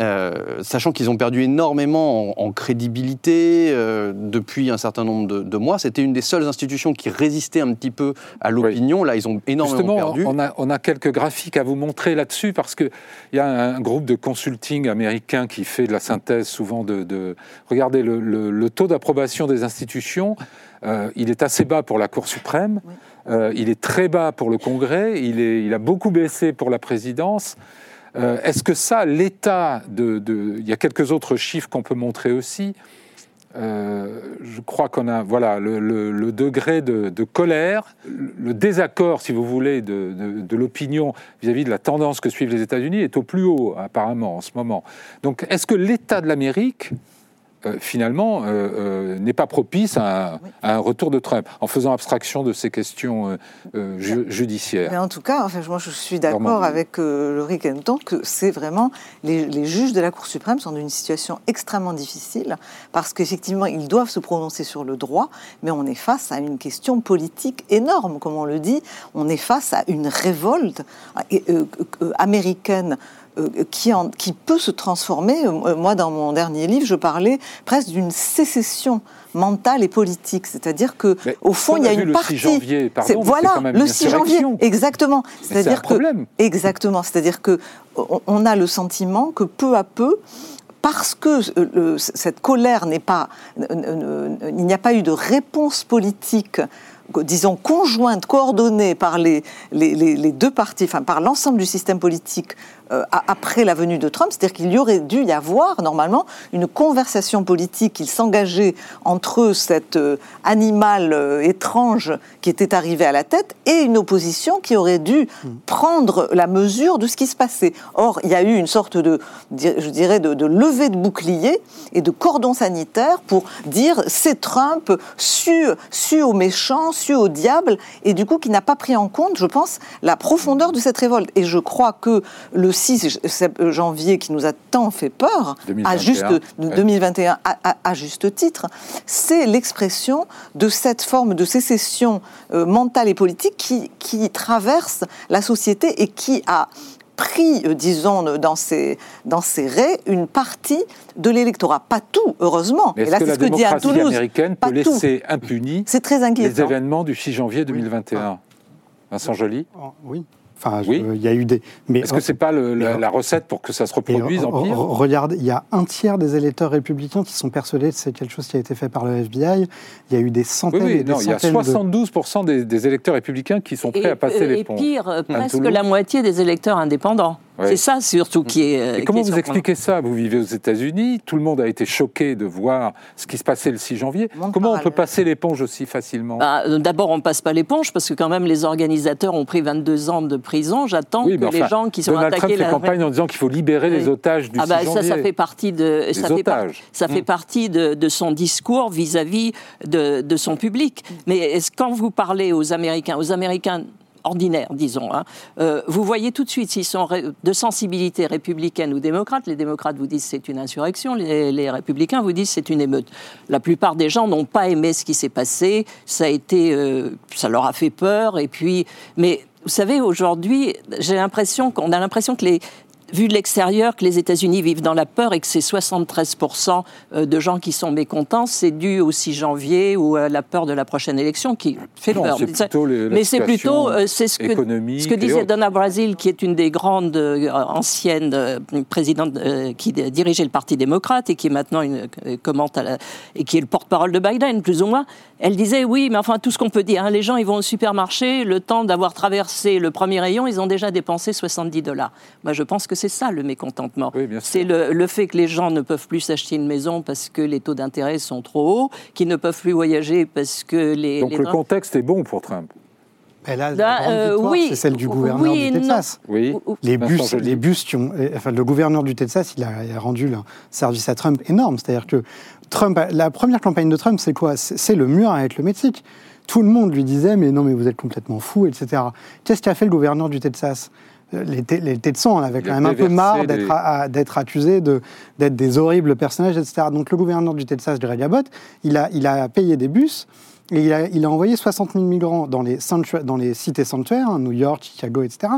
A: Euh, sachant qu'ils ont perdu énormément en, crédibilité euh, depuis un certain nombre de, mois. C'était une des seules institutions qui résistait un petit peu à l'opinion. Là, ils ont énormément perdu.
C: On a, on a quelques graphiques à vous montrer là-dessus parce qu'il y a un, groupe de consulting américain qui fait de la synthèse souvent de... Regardez, le, taux d'approbation des institutions, euh, il est assez bas pour la Cour suprême. il est très bas pour le Congrès, il, est, il a beaucoup baissé pour la présidence. Euh, est-ce que ça, l'état de, Il y a quelques autres chiffres qu'on peut montrer aussi. Euh, je crois qu'on a voilà le, degré de, colère, le désaccord, si vous voulez, de, l'opinion vis-à-vis de la tendance que suivent les États-Unis est au plus haut apparemment en ce moment. Donc, est-ce que l'État de l'Amérique euh, finalement, euh, euh, n'est pas propice à, un retour de Trump, en faisant abstraction de ces questions judiciaires.
E: Mais en tout cas, enfin, moi je suis d'accord avec Laurie Kenton que c'est vraiment les, juges de la Cour suprême sont dans une situation extrêmement difficile parce qu'effectivement ils doivent se prononcer sur le droit, mais on est face à une question politique énorme, comme on le dit. On est face à une révolte américaine euh, qui, qui, peut se transformer. Euh, moi, dans mon dernier livre, je parlais presque d'une sécession mentale et politique, c'est-à-dire que au fond, il y a une partie. 6
C: janvier, pardon,
E: voilà, le 6 janvier, exactement.
C: C'est-à-dire que problème.
E: exactement, c'est-à-dire que on a le sentiment que peu à peu parce que euh, cette colère n'est pas, il n'y a pas eu de réponse politique disons, conjointe, coordonnée par les, les, deux partis, enfin par l'ensemble du système politique après la venue de Trump, c'est-à-dire qu'il y aurait dû y avoir normalement une conversation politique, qu'il s'engageait entre cet animal étrange qui était arrivé à la tête et une opposition qui aurait dû prendre la mesure de ce qui se passait. Or, il y a eu une sorte de, je dirais, de levée de bouclier et de cordon sanitaire pour dire c'est Trump, su, su aux méchants, su au diable, et du coup qui n'a pas pris en compte, je pense, la profondeur de cette révolte. Et je crois que le 6 janvier qui nous a tant fait peur, 2021, à juste, 2021, à, juste titre, c'est l'expression de cette forme de sécession euh, mentale et politique qui, qui traverse la société et qui a pris, euh, disons, dans ses, dans ses raies, une partie de l'électorat. Pas tout, heureusement.
C: Mais est-ce que la démocratie américaine peut laisser impunis
E: très
C: les événements du 6 janvier 2021 Vincent Joly?
F: Oui oui. il y a eu des.
C: Mais est-ce que c'est pas la, recette pour que ça se reproduise en pire?
F: Regarde, il y a un tiers des électeurs républicains qui sont persuadés que c'est quelque chose qui a été fait par le FBI. Il y a eu des centaines. Oui,
C: non, il y a 72% des, électeurs républicains qui sont prêts à passer les ponts.
D: Et pire, presque la moitié des électeurs indépendants. C'est ça surtout qui est.
C: Et comment vous expliquez ça? Vous vivez aux États-Unis, tout le monde a été choqué de voir ce qui se passait le 6 janvier. comment on peut passer l'éponge aussi facilement?
D: Bah, D'abord, on ne passe pas l'éponge parce que quand même les organisateurs ont pris 22 ans de prison. J'attends que les gens qui sont
C: Donald
D: attaqués.
C: Trump fait campagne en disant qu'il faut libérer les otages du
D: ah bah,
C: 6
D: janvier. Ça, ça fait partie de.
C: ça fait,
D: ça fait, hmm. partie de, son discours vis-à-vis de, de, son public. Mais quand vous parlez aux Américains, aux Américains ordinaire, disons. Hein. Euh, vous voyez tout de suite s'ils sont de sensibilité républicaine ou démocrate. Les démocrates vous disent c'est une insurrection, les, républicains vous disent c'est une émeute. La plupart des gens n'ont pas aimé ce qui s'est passé. Ça a été, euh, ça leur a fait peur. Et puis, mais vous savez, aujourd'hui, j'ai l'impression qu'on a l'impression que les, vu de l'extérieur que les États-Unis vivent dans la peur et que c'est 73% euh, de gens qui sont mécontents, c'est dû au 6 janvier ou à la peur de la prochaine élection qui fait peur.
C: Mais c'est plutôt
D: euh, c'est ce que, ce que disait Donna Brazil, qui est une des grandes euh, anciennes présidentes qui dirigeait le Parti démocrate et qui est maintenant une commente et qui est le porte-parole de Biden, plus ou moins. Elle disait oui, mais enfin tout ce qu'on peut dire, hein, les gens ils vont au supermarché, le temps d'avoir traversé le premier rayon, ils ont déjà dépensé 70 dollars. Moi je pense que c'est ça le mécontentement. c'est le, fait que les gens ne peuvent plus s'acheter une maison parce que les taux d'intérêt sont trop hauts, qu'ils ne peuvent plus voyager parce que les.
C: Donc le contexte est bon pour Trump.
F: là, la euh, oui, c'est celle du gouverneur du Texas.
C: Oui.
F: Les bus, les bus qui ont, enfin, le gouverneur du Texas, il a, rendu un service à Trump énorme. C'est-à-dire que Trump, la première campagne de Trump, c'est quoi? C'est le mur avec le Mexique. Tout le monde lui disait, mais non, mais vous êtes complètement fou, etc. Qu'est-ce qu'a fait le gouverneur du Texas? Les, les Texans en avaient quand même un peu marre d'être accusés d'être des horribles personnages, etc. Donc le gouverneur du Texas, Greg Abbott, il a, il a payé des bus et il a, il a envoyé 60 000 migrants dans les, dans les cités sanctuaires, hein, New York, Chicago, etc.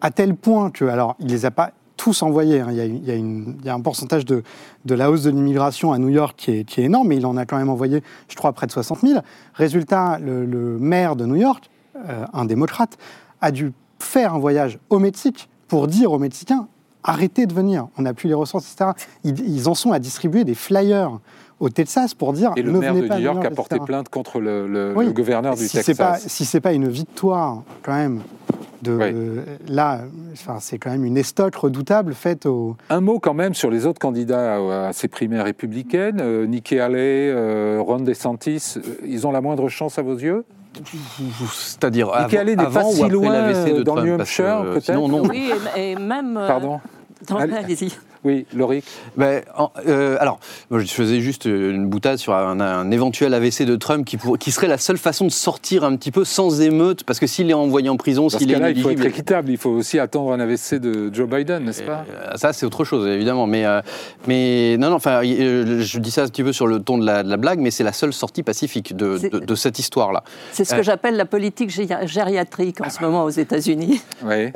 F: À tel point que, alors, il les a pas tous envoyés. Hein. Il, y a, il, y a une, il, y a un pourcentage de, de la hausse de l'immigration à New York qui est, qui est, énorme, mais il en a quand même envoyé, je crois, près de 60 000. Résultat, le, maire de New York, euh, un démocrate, a dû faire un voyage au Mexique pour dire aux Mexicains arrêtez de venir, on n'a plus les ressources, etc. Ils, en sont à distribuer des flyers au Texas pour dire
C: Et le maire de New York a porté plainte contre le, gouverneur du Texas.
F: Pas, si c'est pas une victoire, quand même, de, là, enfin, c'est quand même une estoque redoutable faite au.
C: Un mot quand même sur les autres candidats à ces primaires républicaines. Euh, Nikki Haley, euh, Ron DeSantis, euh, ils ont la moindre chance à vos yeux?
A: C'est-à-dire avant,
C: n'est pas si loin dans le New Hampshire, peut-être?
D: Non, non. Oui, et, même...
C: Pardon?
D: Allez-y.
C: Oui, Laurie
A: ben, euh, Alors, je faisais juste une boutade sur un, éventuel AVC de Trump qui, qui, serait la seule façon de sortir un petit peu sans émeute, parce que s'il est envoyé en prison, s'il est
C: là, il faut être équitable, il faut aussi attendre un AVC de Joe Biden, n'est-ce pas?
A: Euh, Ça, c'est autre chose, évidemment. Mais, euh, mais non, non, enfin, je dis ça un petit peu sur le ton de la, blague, mais c'est la seule sortie pacifique de, de, cette histoire-là.
D: C'est ce que j'appelle la politique gériatrique en ce moment aux États-Unis.
C: Oui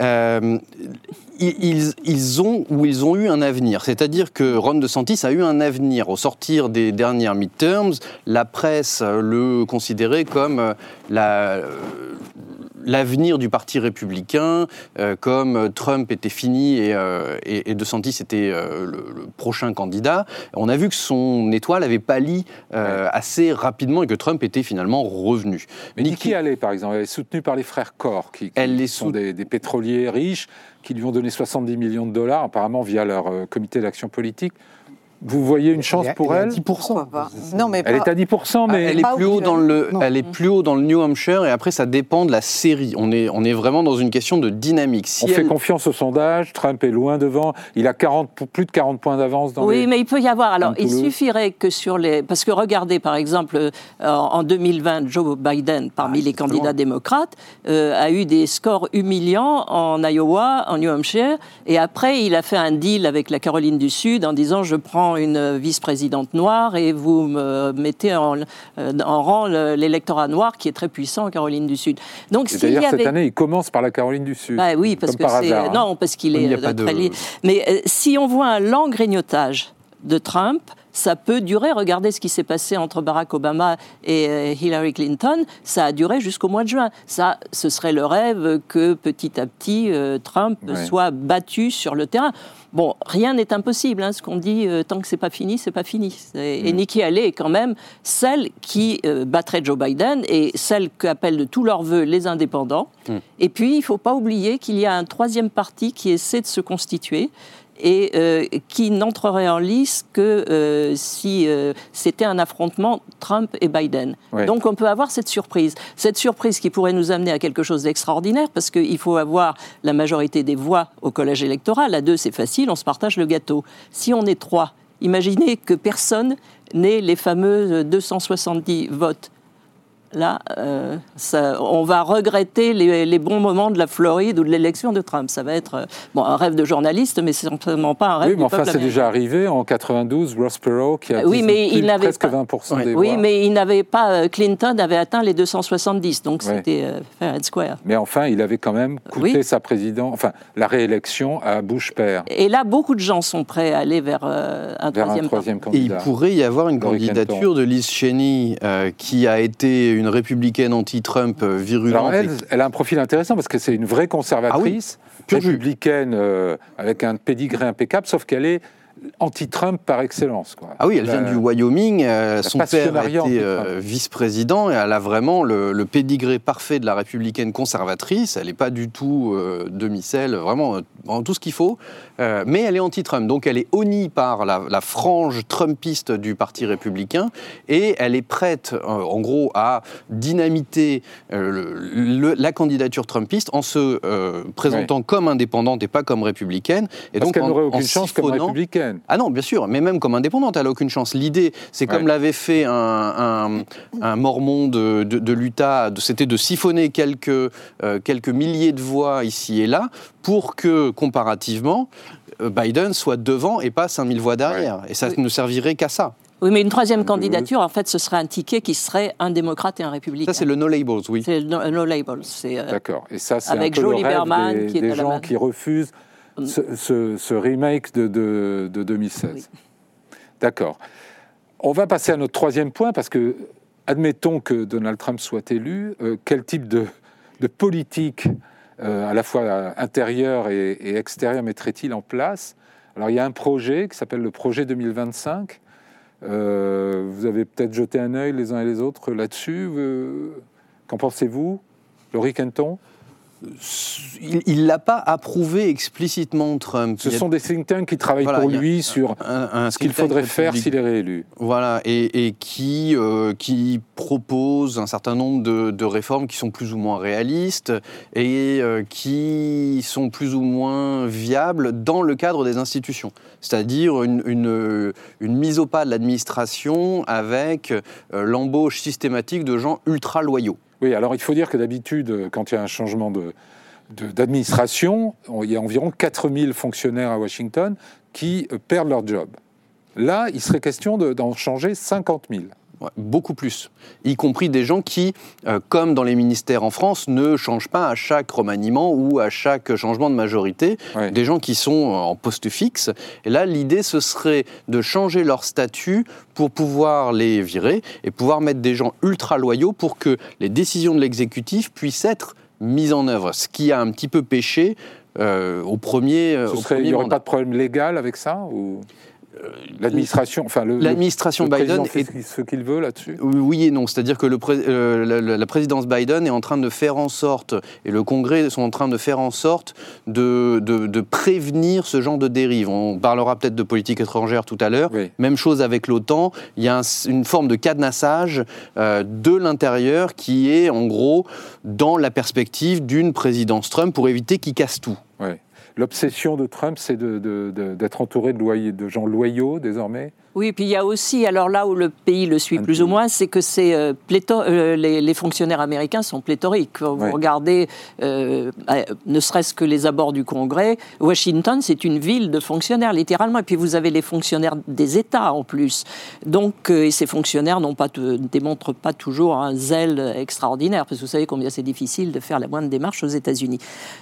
A: ils, ont ou ils ont eu un avenir. C'est-à-dire que Ron DeSantis a eu un avenir. Au sortir des dernières midterms, la presse le considérait comme euh, la, l'avenir du Parti républicain, euh, comme Trump était fini et, euh, et, DeSantis était le, prochain candidat. On a vu que son étoile avait pâli assez rapidement et que Trump était finalement revenu.
C: Mais Nikki Haley, par exemple, elle est soutenue par les frères Corr, qui, sont des, des pétroliers riches qui lui ont donné 70 millions de dollars, apparemment via leur comité d'action politique. Vous voyez une chance pour elle,
F: 10%.
C: Non, mais elle est à 10%, mais
A: elle est plus haut dans le, elle est plus haut dans le New Hampshire et après ça dépend de la série. On est, on est vraiment dans une question de dynamique.
C: Si on fait confiance au sondage. Trump est loin devant. Il a 40, plus de 40 points d'avance dans.
D: Oui, mais il peut y avoir. Alors, il suffirait que sur les, parce que regardez par exemple euh, en 2020, Joe Biden, parmi ah, les candidats démocrates, euh, a eu des scores humiliants en Iowa, en New Hampshire, et après il a fait un deal avec la Caroline du Sud en disant je prends une vice-présidente noire et vous me mettez en, euh, en rang l'électorat noir qui est très puissant en Caroline du Sud.
C: Donc, d'ailleurs, cette année, il commence par la Caroline du Sud.
D: Bah, oui, parce que c'est. Hein. Non, parce qu'il est très de... Mais euh, si on voit un lent grignotage de Trump, ça peut durer. Regardez ce qui s'est passé entre Barack Obama et euh, Hillary Clinton. Ça a duré jusqu'au mois de juin. Ça, ce serait le rêve que petit à petit Trump soit battu sur le terrain. Bon, rien n'est impossible. Hein, ce qu'on dit, euh, tant que c'est pas fini, c'est pas fini. Et, mm. Nikki Haley est quand même celle qui euh, battrait Joe Biden et celle qu'appellent de tous leurs voeux les indépendants. Mm. Et puis, il faut pas oublier qu'il y a un troisième parti qui essaie de se constituer et euh, qui n'entrerait en lice que euh, si euh, c'était un affrontement Trump et Biden. Donc on peut avoir cette surprise. Cette surprise qui pourrait nous amener à quelque chose d'extraordinaire parce qu'il faut avoir la majorité des voix au collège électoral. À deux, c'est facile, on se partage le gâteau. Si on est trois, imaginez que personne n'ait les fameux 270 votes là, euh, on va regretter les, bons moments de la Floride ou de l'élection de Trump. Ça va être euh, bon, un rêve de journaliste, mais c'est simplement pas un rêve.
C: Oui, mais enfin, c'est déjà arrivé en 92, Ross Perot qui a oui, mais il presque 20% des
D: voix. Oui, mais il n'avait pas. Euh, Clinton avait atteint les 270, donc c'était fair and square.
C: Mais enfin, il avait quand même coûté sa présidence, enfin la réélection à Bush père.
D: Et là, beaucoup de gens sont prêts à aller vers un, troisième,
A: candidat. Et il pourrait y avoir une candidature de Liz Cheney qui a été une une républicaine anti-Trump euh, virulente.
C: elle, elle, a un profil intéressant parce que c'est une vraie conservatrice, ah républicaine euh, avec un pédigré impeccable, sauf qu'elle est anti-Trump par excellence. Quoi.
A: Ah oui, elle vient du Wyoming, euh, son père a été euh, vice-président et elle a vraiment le, pédigré parfait de la républicaine conservatrice. Elle n'est pas du tout euh, demi-sel, vraiment, tout ce qu'il faut. mais elle est anti-Trump, donc elle est honnie par la, frange trumpiste du Parti républicain et elle est prête, en gros, à dynamiter la candidature trumpiste en se présentant comme indépendante et pas comme républicaine.
C: Et Parce qu'elle n'aurait aucune chance comme républicaine.
A: Ah non, bien sûr, mais même comme indépendante, elle n'a aucune chance. L'idée, c'est comme l'avait fait un, mormon de, l'Utah, c'était de siphonner quelques, euh, quelques milliers de voix ici et là pour que, comparativement, euh, Biden soit devant et pas 5000 voix derrière. Et ça ne servirait qu'à ça.
D: Oui, mais une troisième candidature, en fait, ce serait un ticket qui serait un démorate et un républicain.
A: Ça, c'est le no labels, oui.
D: C'est le no, labels.
C: Euh, D'accord. Et ça, c'est avec un peu Joe Lieberman, qui est des gens qui refusent ce, remake de, 2016. D'accord. On va passer à notre troisième point, parce que, admettons que Donald Trump soit élu, euh, quel type de, politique, euh, à la fois intérieure et, et extérieure, mettrait-il en place? Alors, il y a un projet qui s'appelle le projet 2025. Euh, vous avez peut-être jeté un œil les uns et les autres là-dessus. Qu'en pensez-vous? Laurie Kenton?
A: Il ne l'a pas approuvé explicitement, Trump.
C: Ce sont des think tanks qui travaillent pour lui sur ce qu'il faudrait faire s'il est réélu.
A: Voilà, et, qui, euh, qui proposent un certain nombre de, réformes qui sont plus ou moins réalistes et euh, qui sont plus ou moins viables dans le cadre des institutions. C'est-à-dire une, une, mise au pas de l'administration avec euh, l'embauche systématique de gens ultra loyaux.
C: Oui, alors il faut dire que d'habitude, quand il y a un changement d'administration, il y a environ 4000 fonctionnaires à Washington qui perdent leur job. Là, il serait question d'en changer 50 000
A: beaucoup plus, y compris des gens qui, euh, comme dans les ministères en France, ne changent pas à chaque remaniement ou à chaque changement de majorité, des gens qui sont en poste fixe. Et là, l'idée, ce serait de changer leur statut pour pouvoir les virer et pouvoir mettre des gens ultra loyaux pour que les décisions de l'exécutif puissent être mises en œuvre, ce qui a un petit peu péché euh, au premier.
C: il n'y aurait pas de problème légal avec ça ou? L'administration, enfin
A: l'administration Biden
C: fait ce qu'il veut là-dessus?
A: Oui et non, c'est-à-dire que le euh, la, présidence Biden est en train de faire en sorte, et le Congrès sont en train de faire en sorte de, de, prévenir ce genre de dérive. On parlera peut-être de politique étrangère tout à l'heure. Même chose avec l'OTAN. Il y a une forme de cadenassage euh, de l'intérieur qui est en gros dans la perspective d'une présidence Trump pour éviter qu'il casse tout.
C: L'obsession de Trump, c'est d'être entouré de, gens loyaux désormais
D: oui, puis il y a aussi, alors là où le pays le suit plus ou moins, c'est que c'est euh, euh, les, fonctionnaires américains sont pléthoriques. Vous regardez, euh, ne serait-ce que les abords du Congrès, Washington, c'est une ville de fonctionnaires, littéralement. Et puis vous avez les fonctionnaires des États en plus. Donc, et ces fonctionnaires ne démontrent pas toujours un zèle extraordinaire, parce que vous savez combien c'est difficile de faire la moindre démarche aux États-Unis.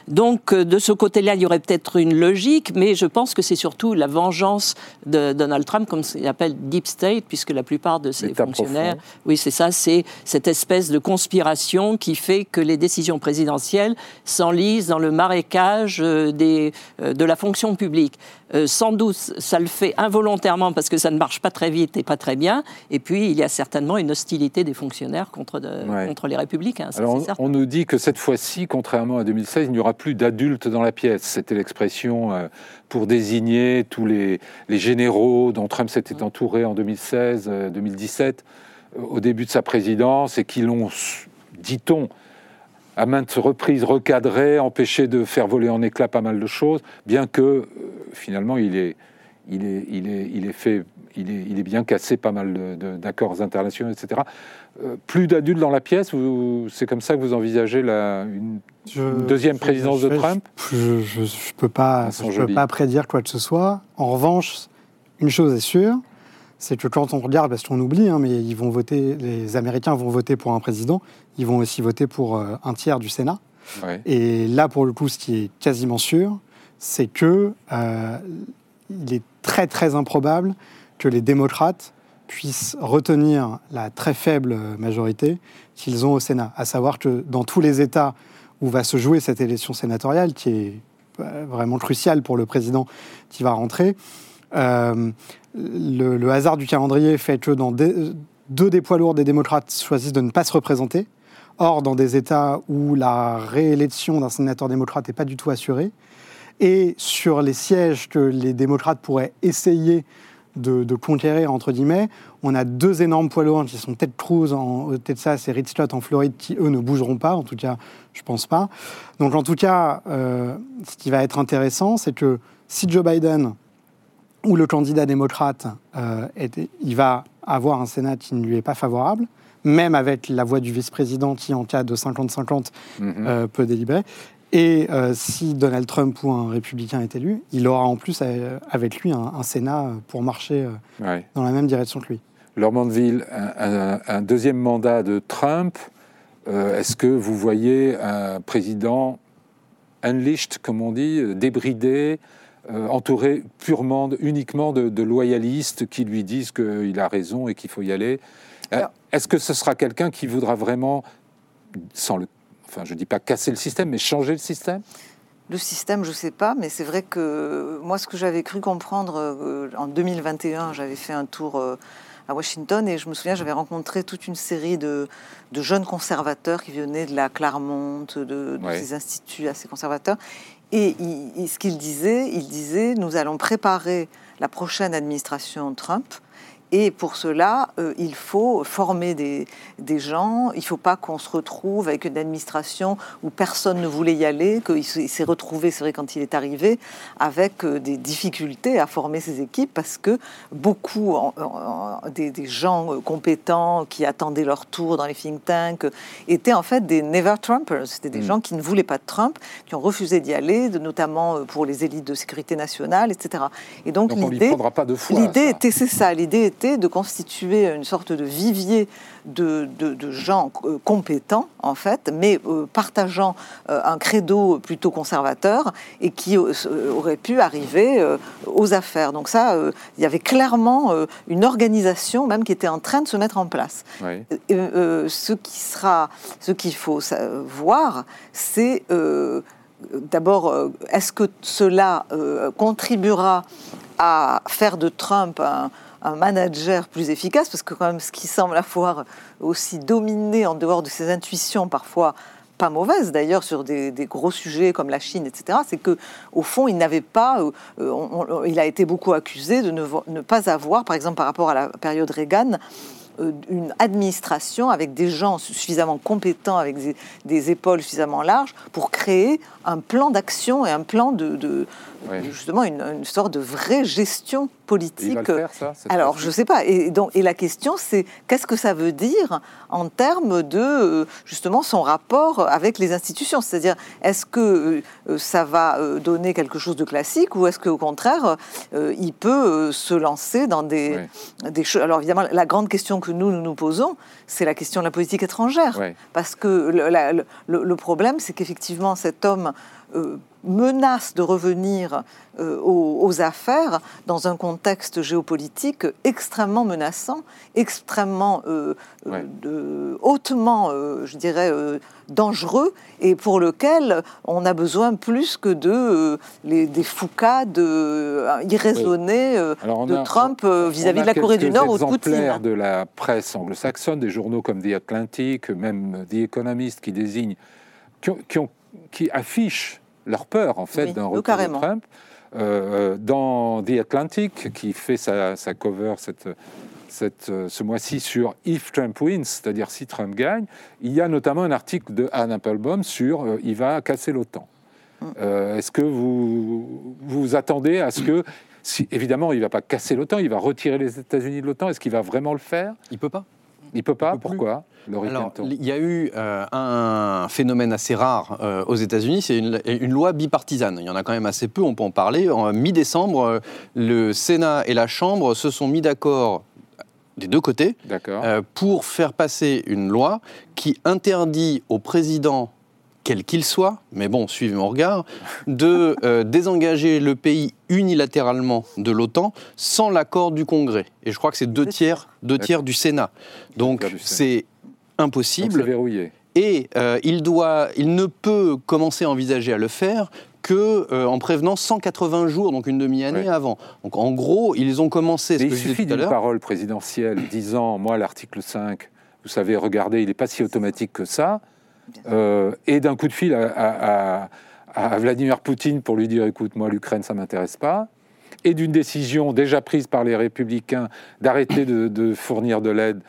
D: Donc, de ce côté-là, il y aurait peut-être une logique, mais je pense que c'est surtout la vengeance de Donald Trump, comme il appelle Deep State, puisque la plupart de ces fonctionnaires, oui, c'est ça, c'est cette espèce de conspiration qui fait que les décisions présidentielles s'enlisent dans le marécage euh, des, euh, de la fonction publique. Euh, sans doute, ça le fait involontairement parce que ça ne marche pas très vite et pas très bien. Et puis, il y a certainement une hostilité des fonctionnaires contre, contre les républicains.
C: Alors, on, nous dit que cette fois-ci, contrairement à 2016, il n'y aura plus d'adultes dans la pièce. C'était l'expression euh, pour désigner tous les, les généraux dont Trump s'était entouré en 2016, 2017, euh, au début de sa présidence, et qui l'ont, dit-on, à maintes reprises recadré, empêché de faire voler en éclats pas mal de choses, bien que finalement il est, il est, il est, il est fait, il est, il est bien cassé pas mal d'accords internationaux, etc. Euh, plus d'adultes dans la pièce, c'est comme ça que vous envisagez la, une, deuxième présidence de Trump?
F: Je ne peux, pas, je peux pas prédire quoi que ce soit. En revanche, une chose est sûre, c'est que quand on regarde, parce qu'on oublie, hein, mais ils vont voter, les Américains vont voter pour un président, ils vont aussi voter pour euh, un tiers du Sénat. Et là, pour le coup, ce qui est quasiment sûr, c'est que euh, il est très très improbable que les démocrates puissent retenir la très faible majorité qu'ils ont au Sénat. À savoir que dans tous les États où va se jouer cette élection sénatoriale, qui est euh, vraiment cruciale pour le président qui va rentrer, le, hasard du calendrier fait que dans deux des poids lourds des démocrates choisissent de ne pas se représenter. Or, dans des États où la réélection d'un sénateur démocrate n'est pas du tout assurée, et sur les sièges que les démocrates pourraient essayer de, conquérir, entre guillemets, on a deux énormes poids lourds qui sont Ted Cruz en Texas et Rich Scott en Floride qui, eux, ne bougeront pas. En tout cas, je pense pas. Donc, en tout cas, euh, ce qui va être intéressant, c'est que si Joe Biden où le candidat démocrate, euh, il va avoir un Sénat qui ne lui est pas favorable, même avec la voix du vice-président qui, en cas de 50-50, mhm. euh, peut délibérer. Et euh, si Donald Trump ou un républicain est élu, il aura en plus avec lui un, Sénat pour marcher dans la même direction que lui.
C: Laure Mandeville, un, un, deuxième mandat de Trump, est-ce que vous voyez un président unleashed, comme on dit, débridé, euh, entouré purement, uniquement de, loyalistes qui lui disent qu'il a raison et qu'il faut y aller? Euh, est-ce que ce sera quelqu'un qui voudra vraiment, sans le, enfin je dis pas casser le système, mais changer le système.
E: Le système, je ne sais pas, mais c'est vrai que moi, ce que j'avais cru comprendre euh, en 2021, j'avais fait un tour à Washington et je me souviens, j'avais rencontré toute une série de, jeunes conservateurs qui venaient de la Claremont, de, de ces instituts assez conservateurs, et ce qu'il disait, il disait, nous allons préparer la prochaine administration Trump et pour cela, euh, il faut former des, des gens. Il ne faut pas qu'on se retrouve avec une administration où personne ne voulait y aller, qu'il s'est retrouvé, c'est vrai, quand il est arrivé, avec euh, des difficultés à former ses équipes parce que beaucoup des, gens euh, compétents qui attendaient leur tour dans les think tanks étaient en fait des never Trumpers. C'était des mm. gens qui ne voulaient pas de Trump, qui ont refusé d'y aller, notamment pour les élites de sécurité nationale, etc.
C: Et donc, l'idée,
E: l'idée était, c'est ça, l'idée était de constituer une sorte de vivier de, gens euh, compétents, en fait, mais euh, partageant euh, un credo plutôt conservateur et qui aurait pu arriver aux affaires. Donc ça, il y avait clairement une organisation même qui était en train de se mettre en place. ce qui sera, ce qu'il faut voir, c'est d'abord, est-ce que cela contribuera à faire de Trump un, manager plus efficace, parce que quand même ce qui semble avoir aussi dominé en dehors de ses intuitions parfois pas mauvaises d'ailleurs sur des, gros sujets comme la Chine, etc. C'est que au fond, il n'avait pas, il a été beaucoup accusé de ne, ne, pas avoir, par exemple par rapport à la période Reagan, euh, une administration avec des gens suffisamment compétents, avec des, épaules suffisamment larges pour créer un plan d'action et un plan de, justement une, sorte de vraie gestion politique. Alors je ne sais pas. Et, donc, et la question c'est qu'est-ce que ça veut dire en termes de euh, justement son rapport avec les institutions? C'est-à-dire est-ce que euh, ça va donner quelque chose de classique ou est-ce qu'au contraire il peut se lancer dans des, des choses Alors évidemment la grande question que nous, nous posons, c'est la question de la politique étrangère. Parce que le, problème, c'est qu'effectivement, cet homme euh, menace de revenir euh, aux, affaires dans un contexte géopolitique extrêmement menaçant, extrêmement euh, hautement, je dirais, dangereux et pour lequel on a besoin plus que de les, des foucades irraisonnées de Trump vis-à-vis de la Corée du Nord ou de Poutine.
C: de la presse anglo-saxonne, des journaux comme The Atlantic, même The Economist qui désignent, qui, ont, qui affichent leur peur en fait d'un retour de Trump. Euh, dans The Atlantic, qui fait sa, cover cette, cette, euh, ce mois-ci sur If Trump wins, c'est-à-dire si Trump gagne, il y a notamment un article de Anne Applebaum sur euh, il va casser l'OTAN. Mm. Est-ce que vous vous attendez à ce que, si, évidemment, il ne va pas casser l'OTAN, il va retirer les États-Unis de l'OTAN, est-ce qu'il va vraiment le faire?
A: Il peut pas.
C: Il peut pas. Pourquoi
A: alors, il y a eu euh, un phénomène assez rare euh, aux États-Unis, c'est une, loi bipartisane. Il y en a quand même assez peu, on peut en parler. En mi-décembre, euh, le Sénat et la Chambre se sont mis d'accord des deux côtés pour faire passer une loi qui interdit au président quel qu'il soit, mais bon, suivez mon regard, de euh, désengager le pays unilatéralement de l'OTAN sans l'accord du Congrès. Et je crois que c'est deux tiers, deux tiers du Sénat. Donc c'est impossible.
C: verrouillé.
A: Et euh, il, doit, il ne peut commencer à envisager à le faire que euh, en prévenant 180 jours, donc une demi-année avant. Donc en gros, ils ont commencé.
C: Ce il suffit d'une parole présidentielle disant, moi l'article 5, vous savez, regardez, il n'est pas si automatique que ça. Euh, et d'un coup de fil à, Vladimir Poutine pour lui dire écoute, moi, l'Ukraine, ça m'intéresse pas. Et d'une décision déjà prise par les républicains d'arrêter de, fournir de l'aide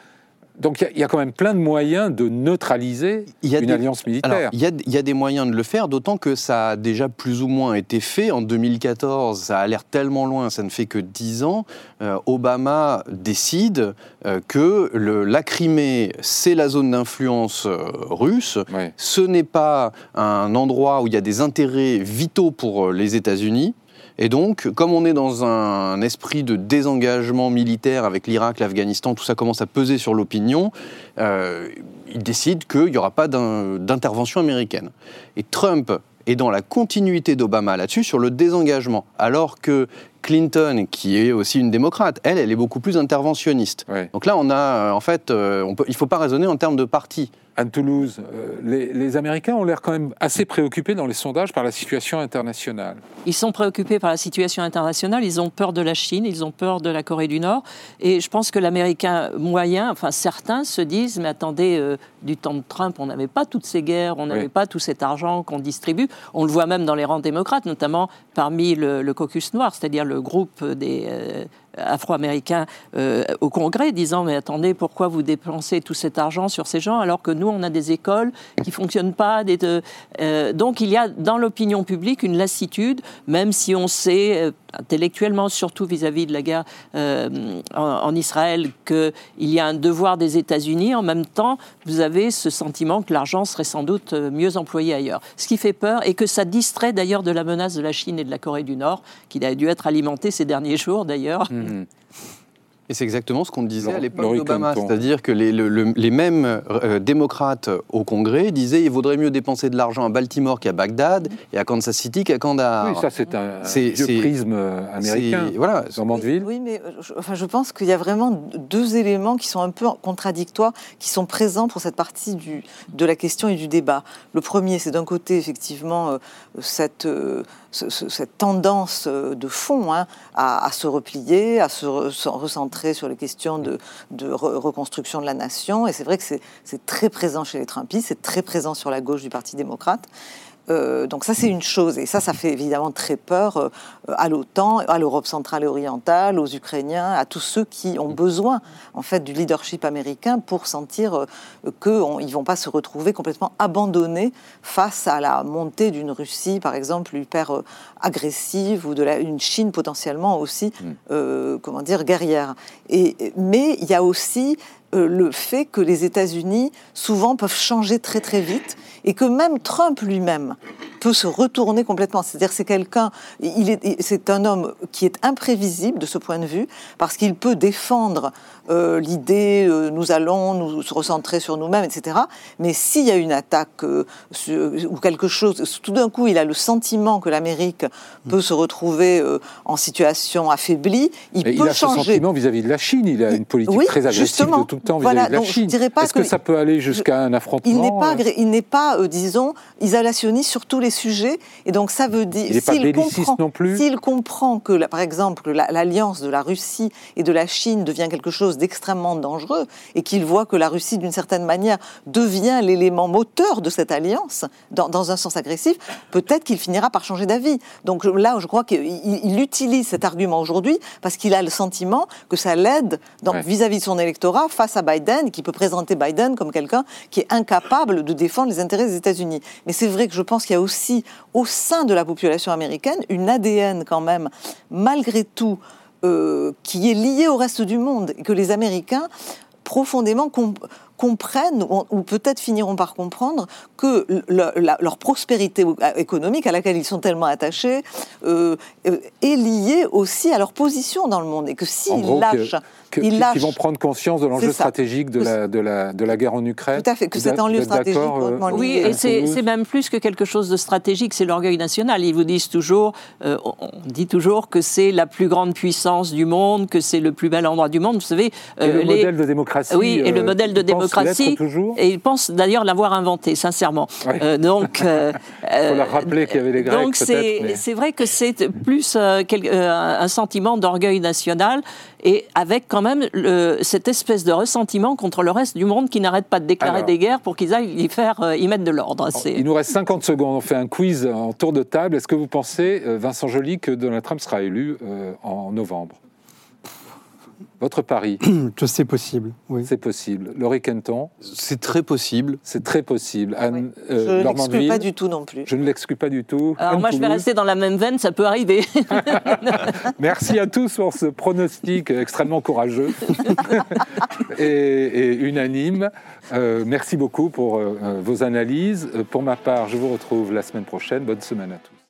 C: donc il y, a quand même plein de moyens de neutraliser une alliance militaire.
A: Il y, a des moyens de le faire, d'autant que ça a déjà plus ou moins été fait. En 2014, ça a l'air tellement loin, ça ne fait que 10 ans. Euh, Obama décide euh, que le, la Crimée, c'est la zone d'influence euh, russe. Ce n'est pas un endroit où il y a des intérêts vitaux pour les États-Unis. Et donc, comme on est dans un esprit de désengagement militaire avec l'Irak, l'Afghanistan, tout ça commence à peser sur l'opinion, euh, il décide qu'il n'y aura pas d'intervention américaine. Et Trump est dans la continuité d'Obama là-dessus, sur le désengagement, alors que Clinton, qui est aussi une démocrate, elle, elle est beaucoup plus interventionniste. Donc là, on a, euh, en fait, euh, on peut, il ne faut pas raisonner en termes de parti.
C: Anne Toulouse, euh, les, Américains ont l'air quand même assez préoccupés dans les sondages par la situation internationale.
D: Ils sont préoccupés par la situation internationale, ils ont peur de la Chine, ils ont peur de la Corée du Nord. Et je pense que l'Américain moyen, enfin certains se disent, mais attendez, euh, du temps de Trump, on n'avait pas toutes ces guerres, on n'avait pas tout cet argent qu'on distribue. On le voit même dans les rangs démocrates, notamment parmi le, caucus noir, c'est-à-dire le groupe des... Euh, afro-américains euh, au Congrès disant mais attendez pourquoi vous dépensez tout cet argent sur ces gens alors que nous on a des écoles qui fonctionnent pas des, euh, donc il y a dans l'opinion publique une lassitude même si on sait euh, intellectuellement surtout vis-à-vis de la guerre en, en, Israël qu'il y a un devoir des États-Unis en même temps vous avez ce sentiment que l'argent serait sans doute mieux employé ailleurs ce qui fait peur et que ça distrait d'ailleurs de la menace de la Chine et de la Corée du Nord qui a dû être alimentée ces derniers jours d'ailleurs mmh.
A: Et c'est exactement ce qu'on disait à l'époque d'Obama, c'est-à-dire que les, les mêmes euh, démocrates au Congrès disaient qu'il vaudrait mieux dépenser de l'argent à Baltimore qu'à Bagdad et à Kansas City qu'à Kandahar.
C: Oui, ça c'est un, vieux prisme euh, américain. Voilà,
E: Mandeville. Oui, mais euh, je, enfin, je pense qu'il y a vraiment deux éléments qui sont un peu contradictoires, qui sont présents pour cette partie du, de la question et du débat. Le premier, c'est d'un côté effectivement cette cette tendance euh, de fond hein, à, se replier, à se, recentrer sur les questions de, reconstruction de la nation. Et c'est vrai que c'est très présent chez les Trumpistes, c'est très présent sur la gauche du Parti démocrate. Euh, donc ça, c'est une chose. Et ça, ça fait évidemment très peur euh, à l'OTAN, à l'Europe centrale et orientale, aux Ukrainiens, à tous ceux qui ont besoin, en fait, du leadership américain pour sentir euh, qu'ils ne vont pas se retrouver complètement abandonnés face à la montée d'une Russie, par exemple, hyper agressive, ou de la, une Chine potentiellement aussi, mm. comment dire, guerrière. Et, mais il y a aussi le fait que les États-Unis, souvent, peuvent changer très très vite et que même Trump lui-même peut se retourner complètement. C'est-à-dire c'est quelqu'un, il est, c'est un homme qui est imprévisible de ce point de vue parce qu'il peut défendre euh, l'idée euh, nous allons nous recentrer sur nous-mêmes, etc. Mais s'il y a une attaque euh, ou quelque chose, tout d'un coup il a le sentiment que l'Amérique peut se retrouver en situation affaiblie, il peut
C: il
E: a changer.
C: Ce sentiment vis-à-vis de la Chine, il a une politique très agressive de tout le temps vis-à-vis de la Chine. Est-ce que, ça peut aller jusqu'à un affrontement
E: Il n'est pas, il n'est pas disons, isolationniste sur tous les sujets. Et donc ça veut dire
C: s'il comprend,
E: non plus. S'il comprend que, par exemple, l'alliance de la Russie et de la Chine devient quelque chose d'extrêmement dangereux et qu'il voit que la Russie, d'une certaine manière, devient l'élément moteur de cette alliance dans, un sens agressif, peut-être qu'il finira par changer d'avis. Donc là, je crois qu'il utilise cet argument aujourd'hui parce qu'il a le sentiment que ça l'aide vis-à-vis de son électorat face à Biden, qui peut présenter Biden comme quelqu'un qui est incapable de défendre les intérêts des États-Unis. Mais c'est vrai que je pense qu'il y a aussi au sein de la population américaine une ADN quand même, malgré tout, euh, qui est liée au reste du monde et que les Américains profondément comprennent, ou, peut-être finiront par comprendre, que leur prospérité économique, à laquelle ils sont tellement attachés, euh, euh, est liée aussi à leur position dans le monde. Et que s'ils lâchent
C: qui, vont prendre conscience de l'enjeu stratégique de la, de, la, de la, guerre en Ukraine.
E: Tout à fait, que c'est un lieu stratégique. Euh,
D: oui, et c'est même plus que quelque chose de stratégique, c'est l'orgueil national. Ils vous disent toujours, euh, on dit toujours que c'est la plus grande puissance du monde, que c'est le plus bel endroit du monde. Vous savez,
C: et le euh, modèle de démocratie.
D: Oui, et le modèle de démocratie. Et ils pensent d'ailleurs l'avoir inventé, sincèrement. donc,
C: il faut leur rappeler qu'il y avait les Grecs.
D: Donc c'est vrai que c'est plus un sentiment d'orgueil national et avec quand même cette espèce de ressentiment contre le reste du monde qui n'arrête pas de déclarer des guerres pour qu'ils aillent y faire euh, y mettre de l'ordre.
C: Il nous reste 50 secondes. On fait un quiz en tour de table. Est-ce que vous pensez, euh, Vincent Joly, que Donald Trump sera élu euh, en novembre? Votre pari
F: Que c'est possible, oui.
C: C'est possible. Laurie Kenton
A: C'est très possible.
C: C'est très possible.
E: Anne, euh, je ne l'exclus pas du tout non plus.
C: Je ne l'exclus pas du tout.
D: Alors moi, je vais rester dans la même veine, ça peut arriver.
C: Merci à tous pour ce pronostic extrêmement courageux et, unanime. Euh, merci beaucoup pour euh, vos analyses. Pour ma part, je vous retrouve la semaine prochaine. Bonne semaine à tous.